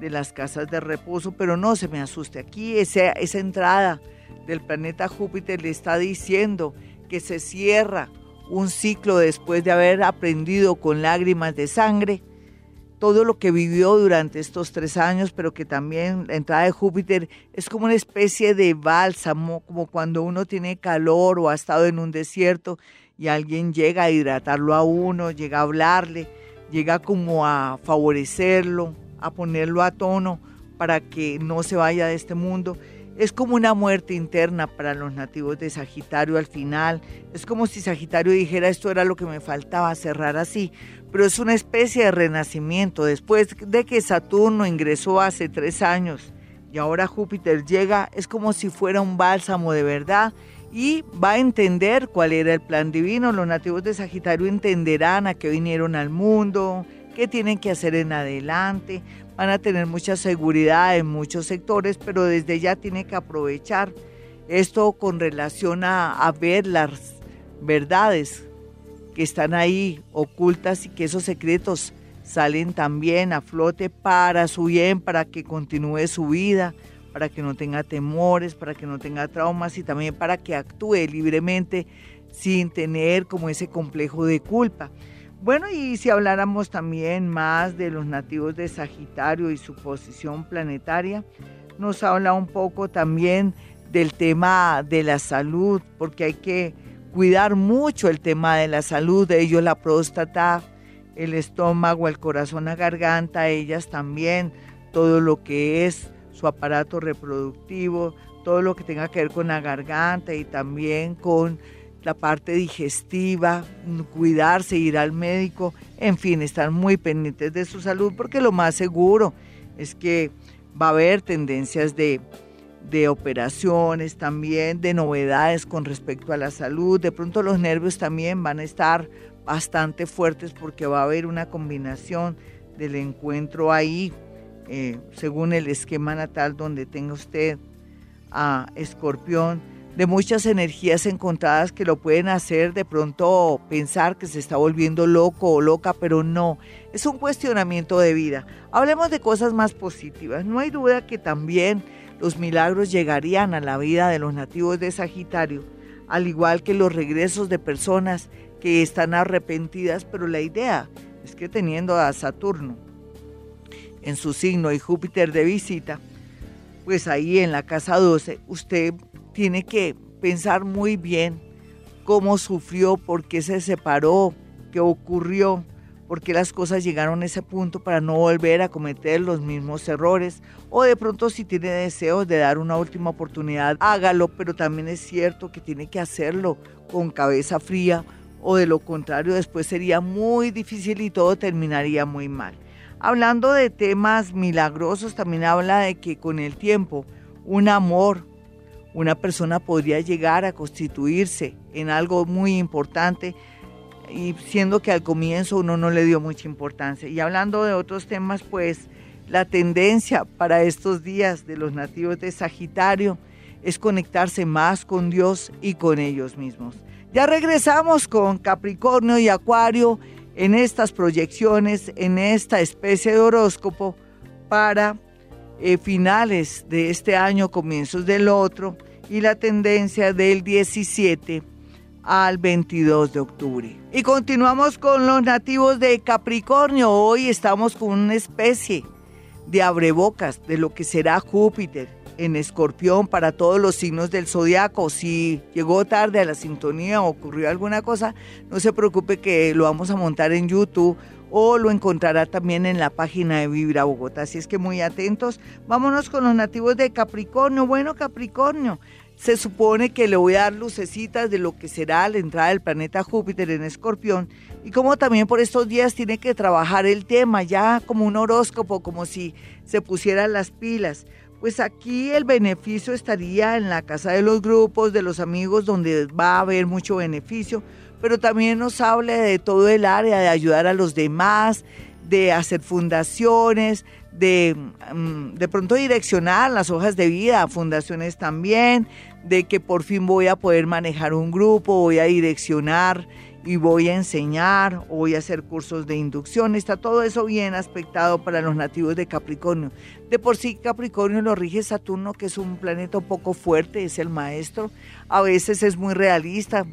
de las casas de reposo, pero no se me asuste. Aquí esa, esa entrada del planeta Júpiter le está diciendo que se cierra un ciclo después de haber aprendido con lágrimas de sangre todo lo que vivió durante estos tres años, pero que también la entrada de Júpiter es como una especie de bálsamo, como cuando uno tiene calor o ha estado en un desierto y alguien llega a hidratarlo a uno, llega a hablarle, llega como a favorecerlo, a ponerlo a tono para que no se vaya de este mundo. Es como una muerte interna para los nativos de Sagitario al final. Es como si Sagitario dijera esto era lo que me faltaba cerrar así. Pero es una especie de renacimiento. Después de que Saturno ingresó hace tres años y ahora Júpiter llega, es como si fuera un bálsamo de verdad y va a entender cuál era el plan divino. Los nativos de Sagitario entenderán a qué vinieron al mundo, qué tienen que hacer en adelante. Van a tener mucha seguridad en muchos sectores, pero desde ya tiene que aprovechar esto con relación a, a ver las verdades que están ahí ocultas y que esos secretos salen también a flote para su bien, para que continúe su vida, para que no tenga temores, para que no tenga traumas y también para que actúe libremente sin tener como ese complejo de culpa. Bueno, y si habláramos también más de los nativos de Sagitario y su posición planetaria, nos habla un poco también del tema de la salud, porque hay que cuidar mucho el tema de la salud, de ellos la próstata, el estómago, el corazón, la garganta, ellas también, todo lo que es su aparato reproductivo, todo lo que tenga que ver con la garganta y también con la parte digestiva, cuidarse, ir al médico, en fin, estar muy pendientes de su salud porque lo más seguro es que va a haber tendencias de, de operaciones también, de novedades con respecto a la salud. De pronto los nervios también van a estar bastante fuertes porque va a haber una combinación del encuentro ahí, eh, según el esquema natal donde tenga usted a Escorpión, de muchas energías encontradas que lo pueden hacer de pronto pensar que se está volviendo loco o loca, pero no, es un cuestionamiento de vida. Hablemos de cosas más positivas. No hay duda que también los milagros llegarían a la vida de los nativos de Sagitario, al igual que los regresos de personas que están arrepentidas, pero la idea es que teniendo a Saturno en su signo y Júpiter de visita, pues ahí en la casa 12 usted tiene que pensar muy bien cómo sufrió, por qué se separó, qué ocurrió, por qué las cosas llegaron a ese punto para no volver a cometer los mismos errores. O de pronto si tiene deseos de dar una última oportunidad, hágalo, pero también es cierto que tiene que hacerlo con cabeza fría o de lo contrario después sería muy difícil y todo terminaría muy mal. Hablando de temas milagrosos, también habla de que con el tiempo un amor, una persona podría llegar a constituirse en algo muy importante y siendo que al comienzo uno no le dio mucha importancia. Y hablando de otros temas, pues la tendencia para estos días de los nativos de Sagitario es conectarse más con Dios y con ellos mismos. Ya regresamos con Capricornio y Acuario en estas proyecciones, en esta especie de horóscopo para eh, finales de este año, comienzos del otro y la tendencia del 17 al 22 de octubre. Y continuamos con los nativos de Capricornio. Hoy estamos con una especie de abrebocas de lo que será Júpiter en escorpión para todos los signos del zodiaco. Si llegó tarde a la sintonía o ocurrió alguna cosa, no se preocupe que lo vamos a montar en YouTube o lo encontrará también en la página de Vibra Bogotá. Así es que muy atentos. Vámonos con los nativos de Capricornio. Bueno, Capricornio, se supone que le voy a dar lucecitas de lo que será la entrada del planeta Júpiter en Escorpión y como también por estos días tiene que trabajar el tema ya como un horóscopo, como si se pusieran las pilas pues aquí el beneficio estaría en la casa de los grupos, de los amigos, donde va a haber mucho beneficio, pero también nos habla de todo el área, de ayudar a los demás, de hacer fundaciones, de mm, de pronto direccionar las hojas de vida fundaciones también, de que por fin voy a poder manejar un grupo, voy a direccionar y voy a enseñar voy a hacer cursos de inducción. Está todo eso bien aspectado para los nativos de Capricornio. De por sí Capricornio lo rige Saturno, que es un planeta poco fuerte, es el maestro. A veces es muy realista,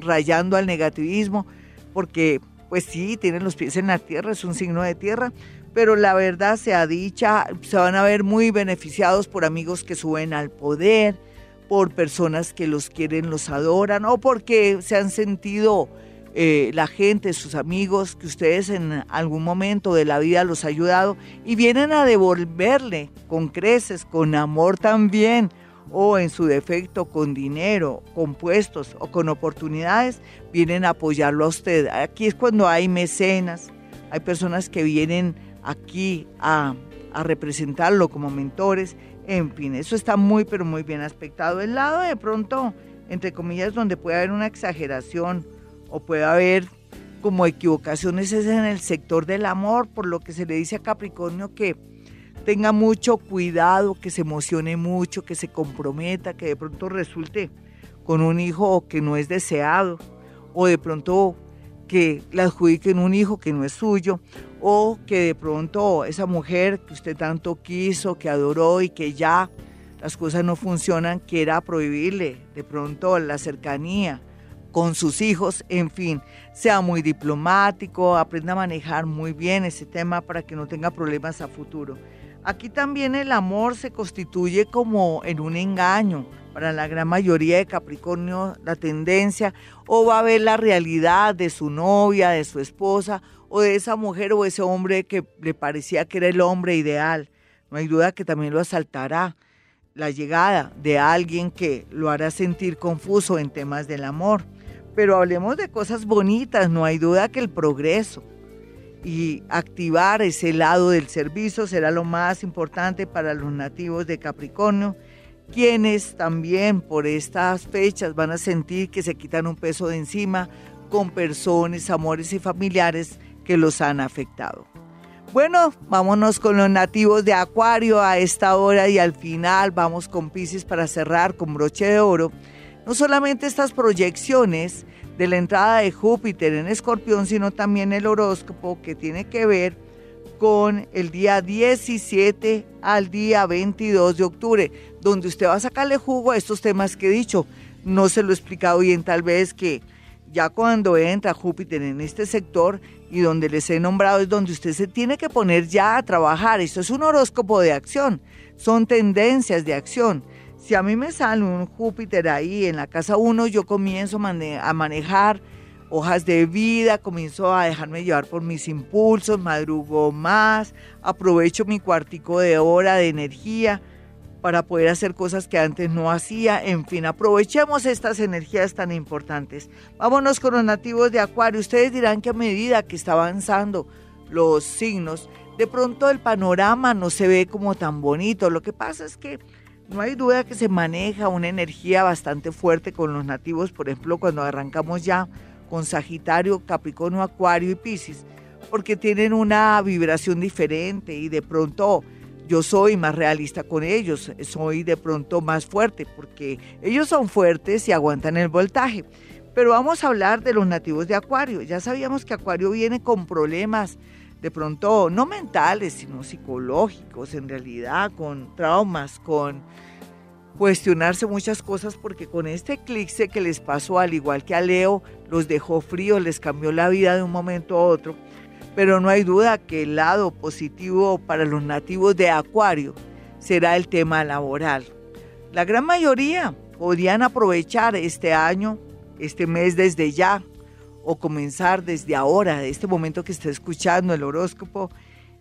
rayando al negativismo, porque pues sí, tiene los pies en la tierra, es un signo de tierra, pero la verdad sea dicha, se van a ver muy beneficiados por amigos que suben al poder, por personas que los quieren, los adoran, o porque se han sentido eh, la gente, sus amigos, que ustedes en algún momento de la vida los ha ayudado y vienen a devolverle con creces, con amor también, o en su defecto con dinero, con puestos o con oportunidades, vienen a apoyarlo a usted. Aquí es cuando hay mecenas, hay personas que vienen aquí a, a representarlo como mentores, en fin, eso está muy, pero muy bien aspectado. El lado de pronto, entre comillas, donde puede haber una exageración, o puede haber como equivocaciones es en el sector del amor, por lo que se le dice a Capricornio que tenga mucho cuidado, que se emocione mucho, que se comprometa, que de pronto resulte con un hijo que no es deseado, o de pronto que le adjudiquen un hijo que no es suyo, o que de pronto esa mujer que usted tanto quiso, que adoró y que ya las cosas no funcionan, quiera prohibirle de pronto la cercanía, con sus hijos, en fin, sea muy diplomático, aprenda a manejar muy bien ese tema para que no tenga problemas a futuro. Aquí también el amor se constituye como en un engaño. Para la gran mayoría de Capricornio la tendencia o va a ver la realidad de su novia, de su esposa o de esa mujer o ese hombre que le parecía que era el hombre ideal. No hay duda que también lo asaltará la llegada de alguien que lo hará sentir confuso en temas del amor. Pero hablemos de cosas bonitas, no hay duda que el progreso y activar ese lado del servicio será lo más importante para los nativos de Capricornio, quienes también por estas fechas van a sentir que se quitan un peso de encima con personas, amores y familiares que los han afectado. Bueno, vámonos con los nativos de Acuario a esta hora y al final vamos con Pisces para cerrar con broche de oro no solamente estas proyecciones de la entrada de Júpiter en Escorpión, sino también el horóscopo que tiene que ver con el día 17 al día 22 de octubre, donde usted va a sacarle jugo a estos temas que he dicho. No se lo he explicado bien, tal vez que ya cuando entra Júpiter en este sector y donde les he nombrado es donde usted se tiene que poner ya a trabajar. Esto es un horóscopo de acción, son tendencias de acción. Si a mí me sale un Júpiter ahí en la casa 1, yo comienzo a manejar hojas de vida, comienzo a dejarme llevar por mis impulsos, madrugo más, aprovecho mi cuartico de hora de energía para poder hacer cosas que antes no hacía. En fin, aprovechemos estas energías tan importantes. Vámonos con los nativos de Acuario. Ustedes dirán que a medida que está avanzando los signos, de pronto el panorama no se ve como tan bonito. Lo que pasa es que no hay duda que se maneja una energía bastante fuerte con los nativos, por ejemplo, cuando arrancamos ya con Sagitario, Capricornio, Acuario y Piscis, porque tienen una vibración diferente y de pronto yo soy más realista con ellos, soy de pronto más fuerte, porque ellos son fuertes y aguantan el voltaje. Pero vamos a hablar de los nativos de Acuario. Ya sabíamos que Acuario viene con problemas de pronto no mentales, sino psicológicos, en realidad, con traumas, con cuestionarse muchas cosas, porque con este eclipse que les pasó, al igual que a Leo, los dejó fríos, les cambió la vida de un momento a otro. Pero no hay duda que el lado positivo para los nativos de Acuario será el tema laboral. La gran mayoría podrían aprovechar este año, este mes desde ya, o comenzar desde ahora, de este momento que está escuchando el horóscopo,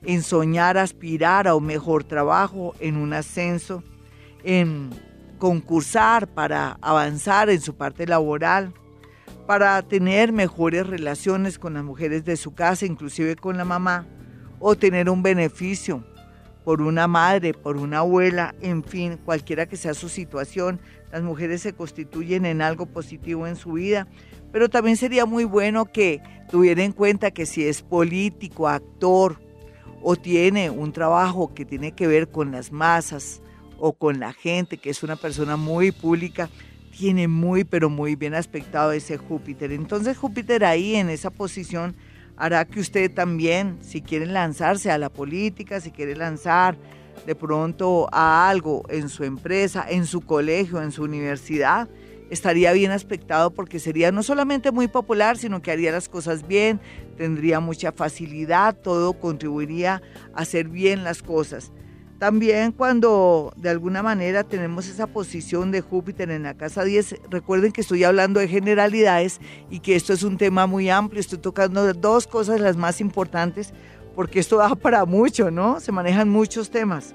en soñar, aspirar a un mejor trabajo, en un ascenso, en concursar para avanzar en su parte laboral, para tener mejores relaciones con las mujeres de su casa, inclusive con la mamá, o tener un beneficio por una madre, por una abuela, en fin, cualquiera que sea su situación, las mujeres se constituyen en algo positivo en su vida pero también sería muy bueno que tuviera en cuenta que si es político, actor o tiene un trabajo que tiene que ver con las masas o con la gente, que es una persona muy pública, tiene muy, pero muy bien aspectado ese Júpiter. Entonces Júpiter ahí en esa posición hará que usted también, si quiere lanzarse a la política, si quiere lanzar de pronto a algo en su empresa, en su colegio, en su universidad, estaría bien aspectado porque sería no solamente muy popular, sino que haría las cosas bien, tendría mucha facilidad, todo contribuiría a hacer bien las cosas. También cuando de alguna manera tenemos esa posición de Júpiter en la casa 10, recuerden que estoy hablando de generalidades y que esto es un tema muy amplio, estoy tocando dos cosas las más importantes porque esto da para mucho, ¿no? Se manejan muchos temas.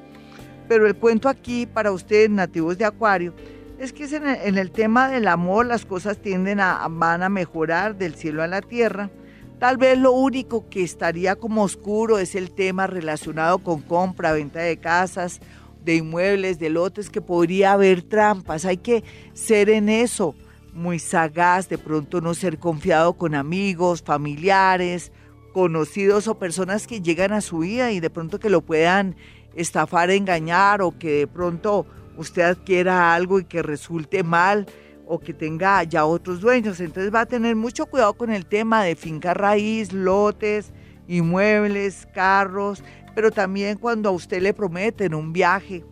Pero el cuento aquí para ustedes nativos de Acuario es que en el, tema del amor las cosas tienden a, van a mejorar del cielo a la tierra. Tal vez lo único que estaría como oscuro es el tema relacionado con compra, venta de casas, de inmuebles, de lotes, que podría haber trampas. Hay que ser en eso muy sagaz, de pronto no ser confiado con amigos, familiares, conocidos o personas que llegan a su vida y de pronto que lo puedan estafar, engañar o que de pronto usted adquiera algo y que resulte mal o que tenga ya otros dueños. Entonces va a tener mucho cuidado con el tema de finca raíz, lotes, inmuebles, carros, pero también cuando a usted le prometen un viaje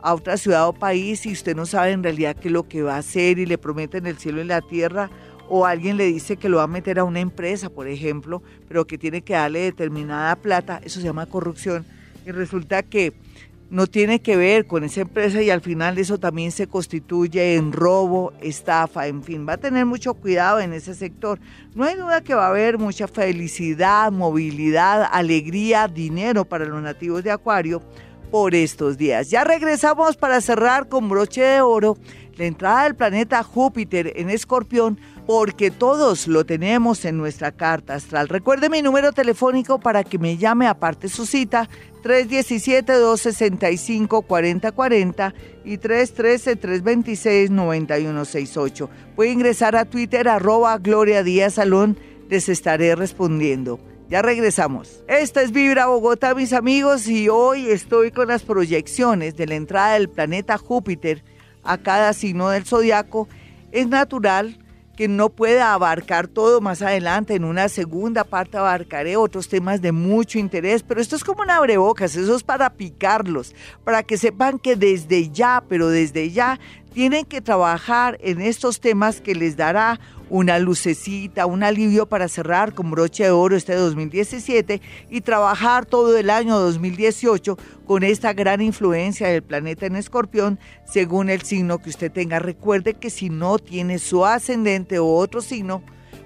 a otra ciudad o país y usted no sabe en realidad qué es lo que va a hacer y le prometen el cielo y la tierra o alguien le dice que lo va a meter a una empresa, por ejemplo, pero que tiene que darle determinada plata, eso se llama corrupción. Y resulta que no tiene que ver con esa empresa y al final eso también se constituye en robo, estafa, en fin, va a tener mucho cuidado en ese sector. No hay duda que va a haber mucha felicidad, movilidad, alegría, dinero para los nativos de Acuario por estos días. Ya regresamos para cerrar con broche de oro la entrada del planeta Júpiter en Escorpión porque todos lo tenemos en nuestra carta astral. Recuerde mi número telefónico para que me llame aparte su cita 317-265-4040 y 313-326-9168. Puede ingresar a Twitter arroba Gloria Díaz Salón, les estaré respondiendo. Ya regresamos. Esta es Vibra Bogotá, mis amigos, y hoy estoy con las proyecciones de la entrada del planeta Júpiter a cada signo del zodiaco. Es natural que no pueda abarcar todo más adelante. En una segunda parte abarcaré otros temas de mucho interés, pero esto es como un abrebocas, eso es para picarlos, para que sepan que desde ya, pero desde ya, tienen que trabajar en estos temas que les dará una lucecita, un alivio para cerrar con broche de oro este 2017 y trabajar todo el año 2018 con esta gran influencia del planeta en escorpión según el signo que usted tenga. Recuerde que si no tiene su ascendente o otro signo,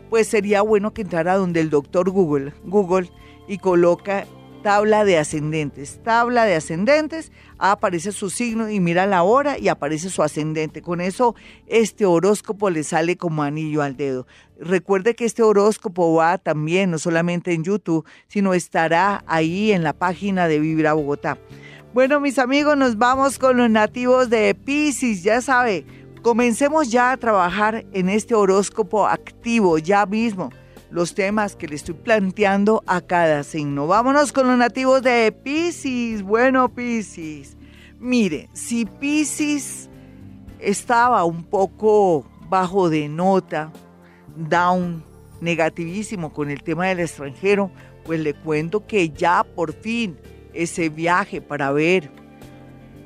pues sería bueno que entrara donde el doctor Google, Google y coloca tabla de ascendentes. Tabla de ascendentes, aparece su signo y mira la hora y aparece su ascendente. Con eso este horóscopo le sale como anillo al dedo. Recuerde que este horóscopo va también, no solamente en YouTube, sino estará ahí en la página de Vibra Bogotá. Bueno, mis amigos, nos vamos con los nativos de Pisces, ya sabe. Comencemos ya a trabajar en este horóscopo activo, ya mismo los temas que le estoy planteando a cada signo. Vámonos con los nativos de Pisces. Bueno, Pisces. Mire, si Pisces estaba un poco bajo de nota, down, negativísimo con el tema del extranjero, pues le cuento que ya por fin ese viaje para ver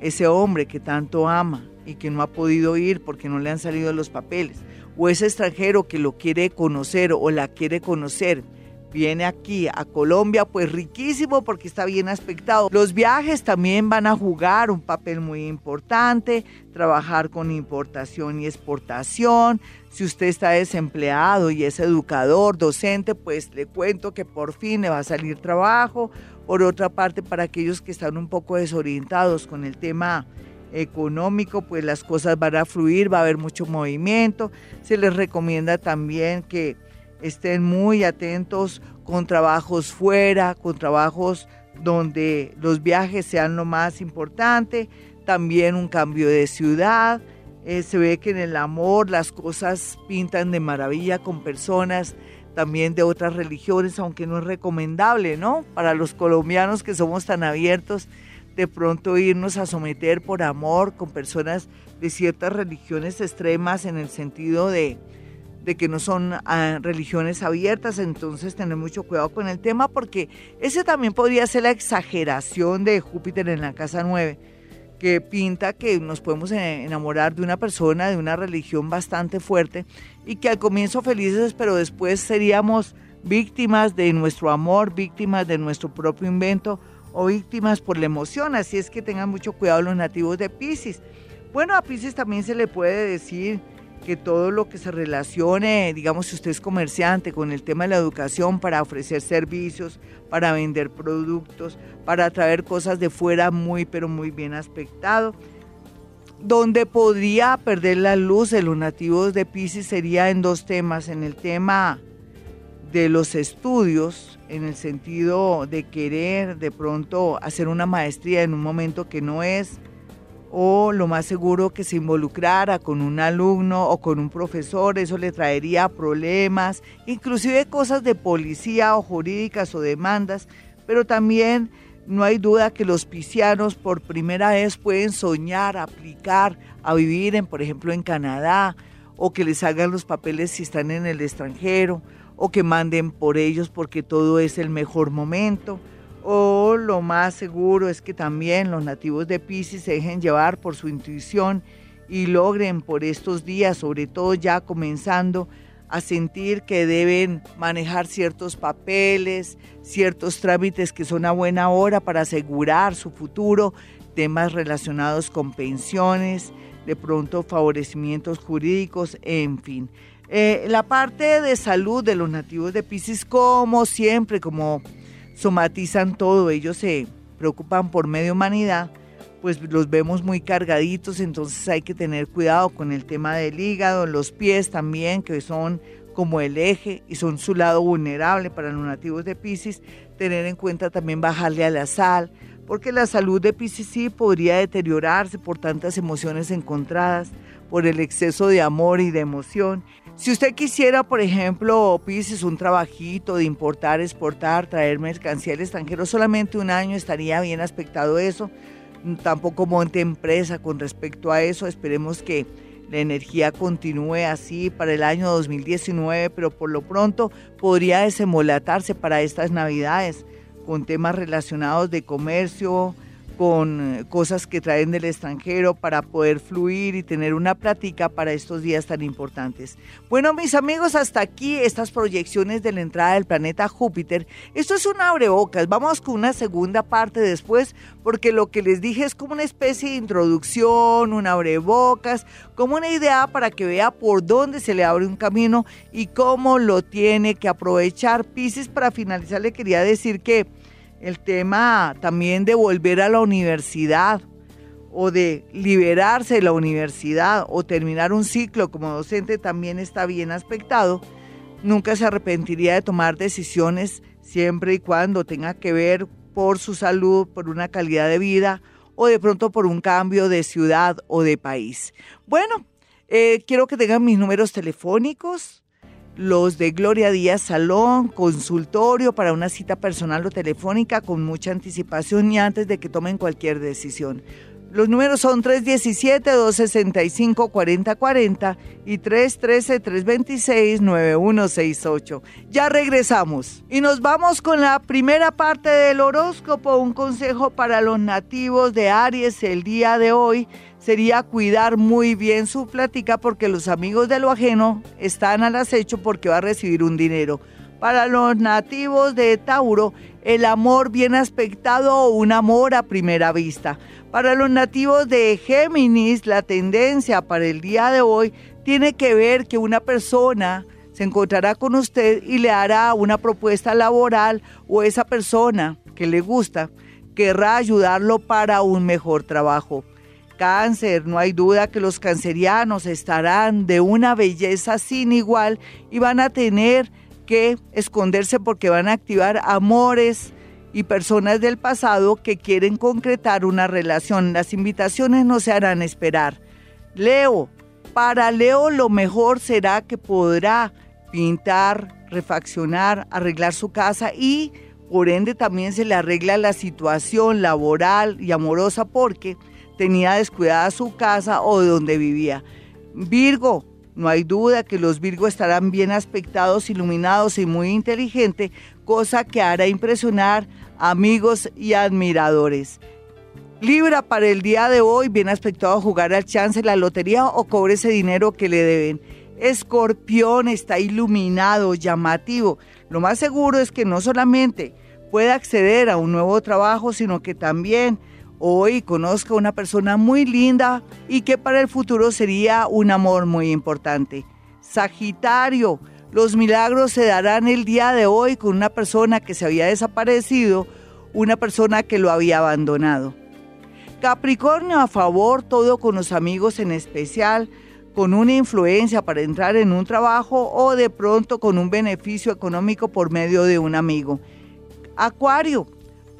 ese hombre que tanto ama y que no ha podido ir porque no le han salido los papeles, o ese extranjero que lo quiere conocer o la quiere conocer, viene aquí a Colombia, pues riquísimo porque está bien aspectado. Los viajes también van a jugar un papel muy importante, trabajar con importación y exportación. Si usted está desempleado y es educador, docente, pues le cuento que por fin le va a salir trabajo. Por otra parte, para aquellos que están un poco desorientados con el tema económico, pues las cosas van a fluir, va a haber mucho movimiento. Se les recomienda también que estén muy atentos con trabajos fuera, con trabajos donde los viajes sean lo más importante, también un cambio de ciudad. Eh, se ve que en el amor las cosas pintan de maravilla con personas también de otras religiones, aunque no es recomendable, ¿no? Para los colombianos que somos tan abiertos de pronto irnos a someter por amor con personas de ciertas religiones extremas en el sentido de, que no son ah, religiones abiertas, entonces tener mucho cuidado con el tema porque ese también podría ser la exageración de Júpiter en la casa 9, que pinta que nos podemos eh, enamorar de una persona de una religión bastante fuerte y que al comienzo felices, pero después seríamos víctimas de nuestro amor, víctimas de nuestro propio invento o víctimas por la emoción, así es que tengan mucho cuidado los nativos de Pisces. Bueno, a Pisces también se le puede decir que todo lo que se relacione, digamos, si usted es comerciante con el tema de la educación para ofrecer servicios, para vender productos, para traer cosas de fuera muy, pero muy bien aspectado. Donde podría perder la luz de los nativos de Pisces sería en dos temas, en el tema de los estudios en el sentido de querer de pronto hacer una maestría en un momento que no es, o lo más seguro que se involucrara con un alumno o con un profesor, eso le traería problemas, inclusive cosas de policía o jurídicas o demandas, pero también no hay duda que los piscianos por primera vez pueden soñar, aplicar a vivir en, por ejemplo, en Canadá, o que les hagan los papeles si están en el extranjero, o que manden por ellos porque todo es el mejor momento. O lo más seguro es que también los nativos de Pisces se dejen llevar por su intuición y logren por estos días, sobre todo ya comenzando, a sentir que deben manejar ciertos papeles, ciertos trámites que son a buena hora para asegurar su futuro, temas relacionados con pensiones, de pronto favorecimientos jurídicos, en fin. Eh, la parte de salud de los nativos de Pisces, como siempre, como somatizan todo, ellos se preocupan por media humanidad, pues los vemos muy cargaditos, entonces hay que tener cuidado con el tema del hígado, los pies también, que son como el eje y son su lado vulnerable para los nativos de Pisces, tener en cuenta también bajarle a la sal, porque la salud de Pisces sí podría deteriorarse por tantas emociones encontradas, por el exceso de amor y de emoción. Si usted quisiera, por ejemplo, Pisces, un trabajito de importar, exportar, traer mercancía al extranjero, solamente un año estaría bien aspectado eso tampoco monte empresa con respecto a eso. Esperemos que la energía continúe así para el año 2019, pero por lo pronto podría desemolatarse para estas navidades con temas relacionados de comercio, con eh, cosas que traen del extranjero para poder fluir y tener una plática para estos días tan importantes. Bueno, mis amigos, hasta aquí estas proyecciones de la entrada del planeta Júpiter. Esto es un abrebocas. Vamos con una segunda parte después, porque lo que les dije es como una especie de introducción, un abrebocas, como una idea para que vea por dónde se le abre un camino y cómo lo tiene que aprovechar. Pisces, para finalizar, le quería decir que el tema también de volver a la universidad o de liberarse de la universidad o terminar un ciclo como docente también está bien aspectado. Nunca se arrepentiría de tomar decisiones siempre y cuando tenga que ver por su salud, por una calidad de vida o de pronto por un cambio de ciudad o de país. Bueno, eh, quiero que tengan mis números telefónicos los de Gloria Díaz Salón, consultorio para una cita personal o telefónica con mucha anticipación y antes de que tomen cualquier decisión. Los números son 317-265-4040 y 313-326-9168. Ya regresamos y nos vamos con la primera parte del horóscopo, un consejo para los nativos de Aries el día de hoy sería cuidar muy bien su plática porque los amigos de lo ajeno están al acecho porque va a recibir un dinero. Para los nativos de Tauro, el amor bien aspectado o un amor a primera vista. Para los nativos de Géminis, la tendencia para el día de hoy tiene que ver que una persona se encontrará con usted y le hará una propuesta laboral o esa persona que le gusta querrá ayudarlo para un mejor trabajo cáncer, no hay duda que los cancerianos estarán de una belleza sin igual y van a tener que esconderse porque van a activar amores y personas del pasado que quieren concretar una relación. Las invitaciones no se harán esperar. Leo, para Leo lo mejor será que podrá pintar, refaccionar, arreglar su casa y por ende también se le arregla la situación laboral y amorosa porque tenía descuidada su casa o de donde vivía. Virgo, no hay duda que los Virgo estarán bien aspectados, iluminados y muy inteligentes, cosa que hará impresionar amigos y admiradores. Libra para el día de hoy, bien aspectado jugar al chance, la lotería o cobre ese dinero que le deben. Escorpión está iluminado, llamativo. Lo más seguro es que no solamente pueda acceder a un nuevo trabajo, sino que también hoy conozca a una persona muy linda y que para el futuro sería un amor muy importante. Sagitario, los milagros se darán el día de hoy con una persona que se había desaparecido, una persona que lo había abandonado. Capricornio a favor, todo con los amigos en especial, con una influencia para entrar en un trabajo o de pronto con un beneficio económico por medio de un amigo. Acuario,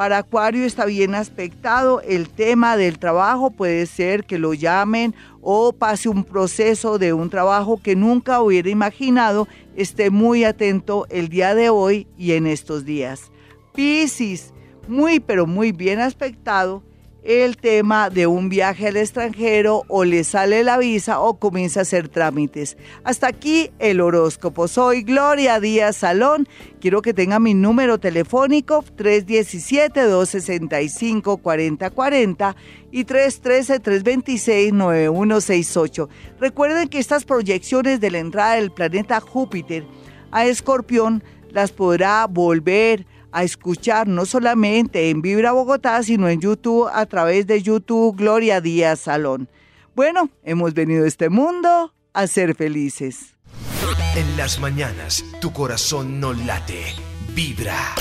para Acuario está bien aspectado. El tema del trabajo puede ser que lo llamen o pase un proceso de un trabajo que nunca hubiera imaginado. Esté muy atento el día de hoy y en estos días. Piscis, muy pero muy bien aspectado. El tema de un viaje al extranjero o le sale la visa o comienza a hacer trámites. Hasta aquí el horóscopo. Soy Gloria Díaz Salón. Quiero que tenga mi número telefónico 317-265-4040 y 313-326-9168. Recuerden que estas proyecciones de la entrada del planeta Júpiter a Escorpión las podrá volver a escuchar no solamente en Vibra Bogotá, sino en YouTube a través de YouTube Gloria Díaz Salón. Bueno, hemos venido a este mundo a ser felices. En las mañanas, tu corazón no late, vibra.